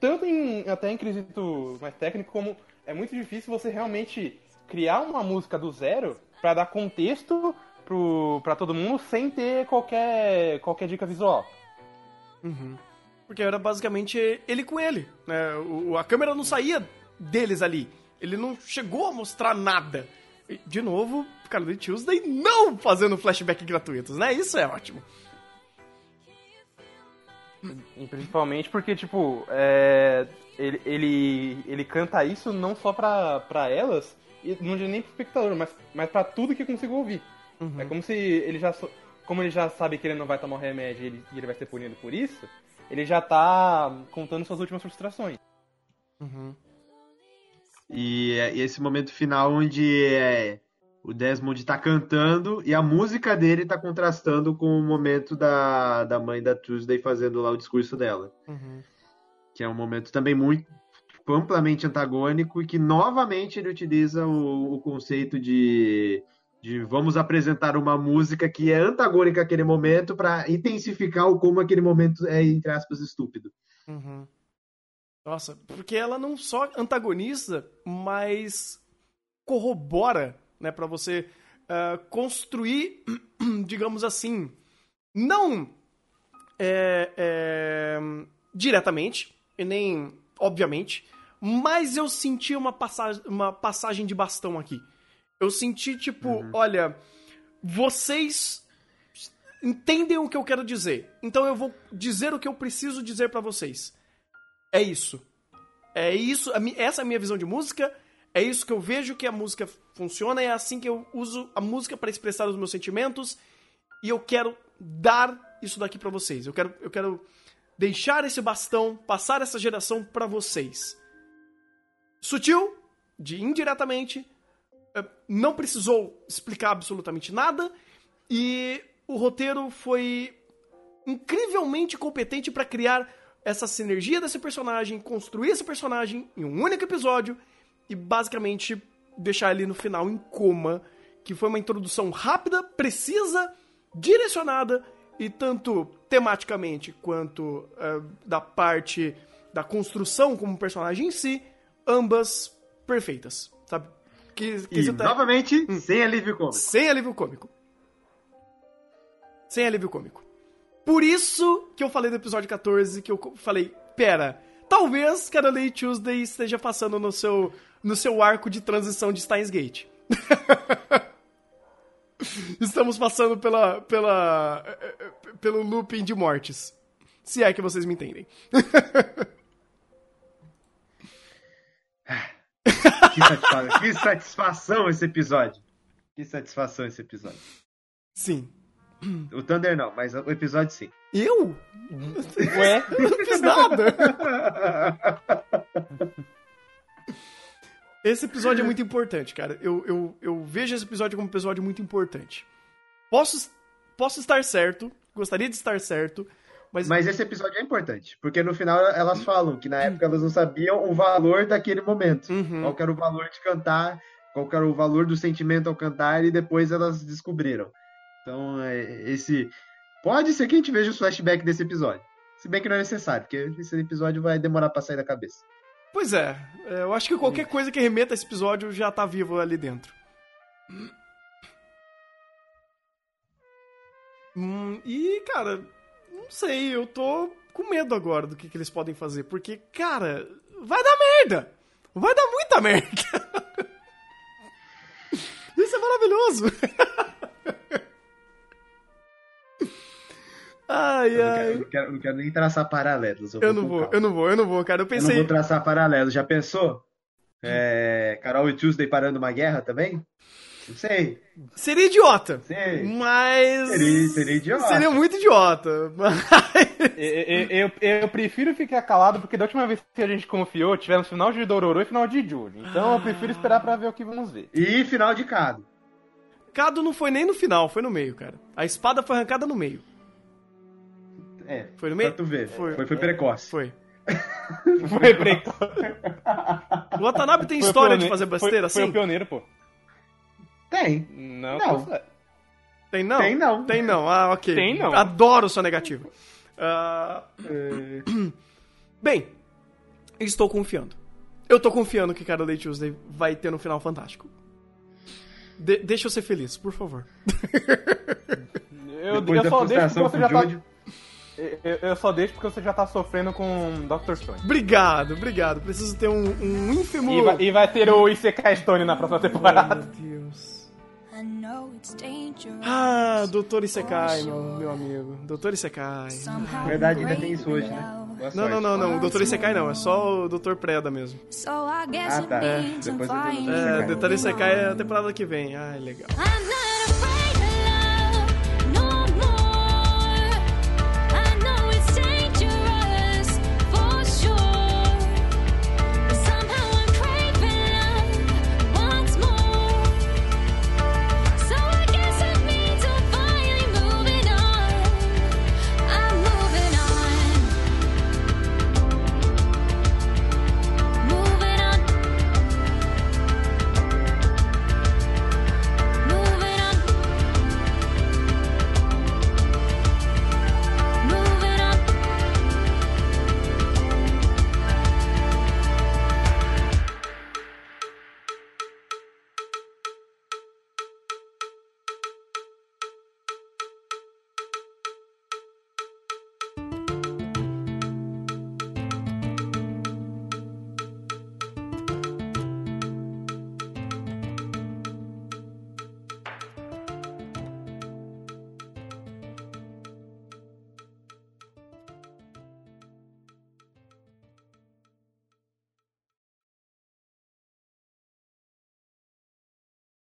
tanto em, até em quesito mais técnico, como é muito difícil você realmente criar uma música do zero pra dar contexto pro, pra todo mundo sem ter qualquer, qualquer dica visual. Porque era basicamente ele com ele. Né? O- a câmera não saía deles ali. Ele não chegou a mostrar nada. E, de novo, Carly Tuesday não fazendo flashback gratuitos, né? Isso é ótimo. E principalmente porque, tipo, é, ele, ele, ele canta isso não só pra, pra elas, e não diria nem pro espectador, mas, mas pra tudo que consigo ouvir. É como se ele já. Como ele já sabe que ele não vai tomar o remédio e ele, ele vai ser punido por isso, ele já tá contando suas últimas frustrações. E, é- e esse momento final onde é, o Desmond tá cantando e a música dele tá contrastando com o momento da, da mãe da Tuesday fazendo lá o discurso dela. Que é um momento também muito amplamente antagônico e que novamente ele utiliza o, o conceito de, de vamos apresentar uma música que é antagônica àquele momento para intensificar o como aquele momento é, entre aspas, estúpido. Uhum. Nossa, porque ela não só antagoniza, mas corrobora, né, para você ah, construir, digamos assim, não é, é, diretamente e nem obviamente, mas eu senti uma passagem, uma passagem de bastão aqui. Eu senti tipo, olha, vocês entendem o que eu quero dizer. Então eu vou dizer o que eu preciso dizer pra vocês. É isso. É isso. essa é a minha visão de música. É isso que eu vejo que a música funciona. É assim que eu uso a música pra expressar os meus sentimentos. E eu quero dar isso daqui pra vocês. Eu quero, eu quero deixar esse bastão, passar essa geração pra vocês. Sutil, de indiretamente, eh, não precisou explicar absolutamente nada e o roteiro foi incrivelmente competente pra criar essa sinergia desse personagem, construir esse personagem em um único episódio e basicamente deixar ele no final em coma, que foi uma introdução rápida, precisa, direcionada e tanto tematicamente quanto eh, da parte da construção como personagem em si, ambas perfeitas, sabe? Que, que E tá- novamente, sem alívio cômico. sem alívio cômico. Sem alívio cômico. Por isso que eu falei do episódio 14, que eu falei, pera, talvez Carolei Tuesday esteja passando no seu, no seu arco de transição de Steins Gate. Estamos passando pela, pela, pelo looping de mortes. Se é que vocês me entendem. Que satisfação, que satisfação esse episódio. Que satisfação esse episódio. Sim. O Thunder não, mas o episódio sim. Eu? Ué? Eu não fiz nada. Esse episódio é muito importante, cara. Eu, eu, eu vejo esse episódio como um episódio muito importante. Posso, posso estar certo, gostaria de estar certo, mas, Mas esse episódio é importante, porque no final elas falam que na época elas não sabiam o valor daquele momento. Uhum. Qual que era o valor de cantar, qual que era o valor do sentimento ao cantar, e depois elas descobriram. Então, é, esse. Pode ser que a gente veja os flashbacks desse episódio. Se bem que não é necessário, porque esse episódio vai demorar pra sair da cabeça. Pois é, é, eu acho que qualquer coisa que remeta a esse episódio já tá vivo ali dentro. Hum, e, cara, não sei, eu tô com medo agora do que, que eles podem fazer, porque, cara, vai dar merda! Vai dar muita merda! Isso é maravilhoso! ai, Eu não, ai. quero, eu não quero- eu não quero nem traçar paralelos. Eu não com vou, calma. eu não vou, eu não vou, cara. Eu Eu não pensei. vou traçar paralelos. Já pensou? É, Carol e Tuesday parando uma guerra também? Não sei. Seria idiota. sei. Mas. Seria- seria idiota. Seria muito idiota. Mas. Eu, eu, eu- eu prefiro ficar calado porque da última vez que a gente confiou, tivemos final de Dororo e final de Jude. Então eu prefiro esperar pra ver o que vamos ver. E final de Cado. Cado não foi nem no final, foi no meio, cara. A espada foi arrancada no meio. É, Foi no meio? pra tu ver. Foi. Foi, foi, precoce. Foi. Foi precoce. O Watanabe tem Foi história de pione- fazer besteira foi, Foi assim? o pioneiro, pô. Tem. Não, Não. é. Tem não? Tem não. Tem não. Ah, ok. Tem não. Adoro sua negativa. Ah, Bem, Estou confiando. Eu tô confiando que Carol Day Tuesday vai ter no final fantástico. De- deixa eu ser feliz, por favor. Eu, Depois eu da só deixo com você já tá. Eu, eu só deixo porque você já tá sofrendo com Dr. Stone. Obrigado, obrigado. Preciso ter um, um ínfimo. E vai, e vai ter o Isekai Stone na próxima Oh, meu temporada. Deus. I know it's dangerous. Ah, Doutor Isekai, meu, meu amigo. Doutor Isekai. Somehow Verdade, ainda tem isso hoje, né? Não, não, não, não. O Doutor Isekai não. É só o Doutor Preda mesmo. So I guess Ah, tá. I'm Depois. É, Doutor Isekai é a temporada que vem. Ah, legal. I know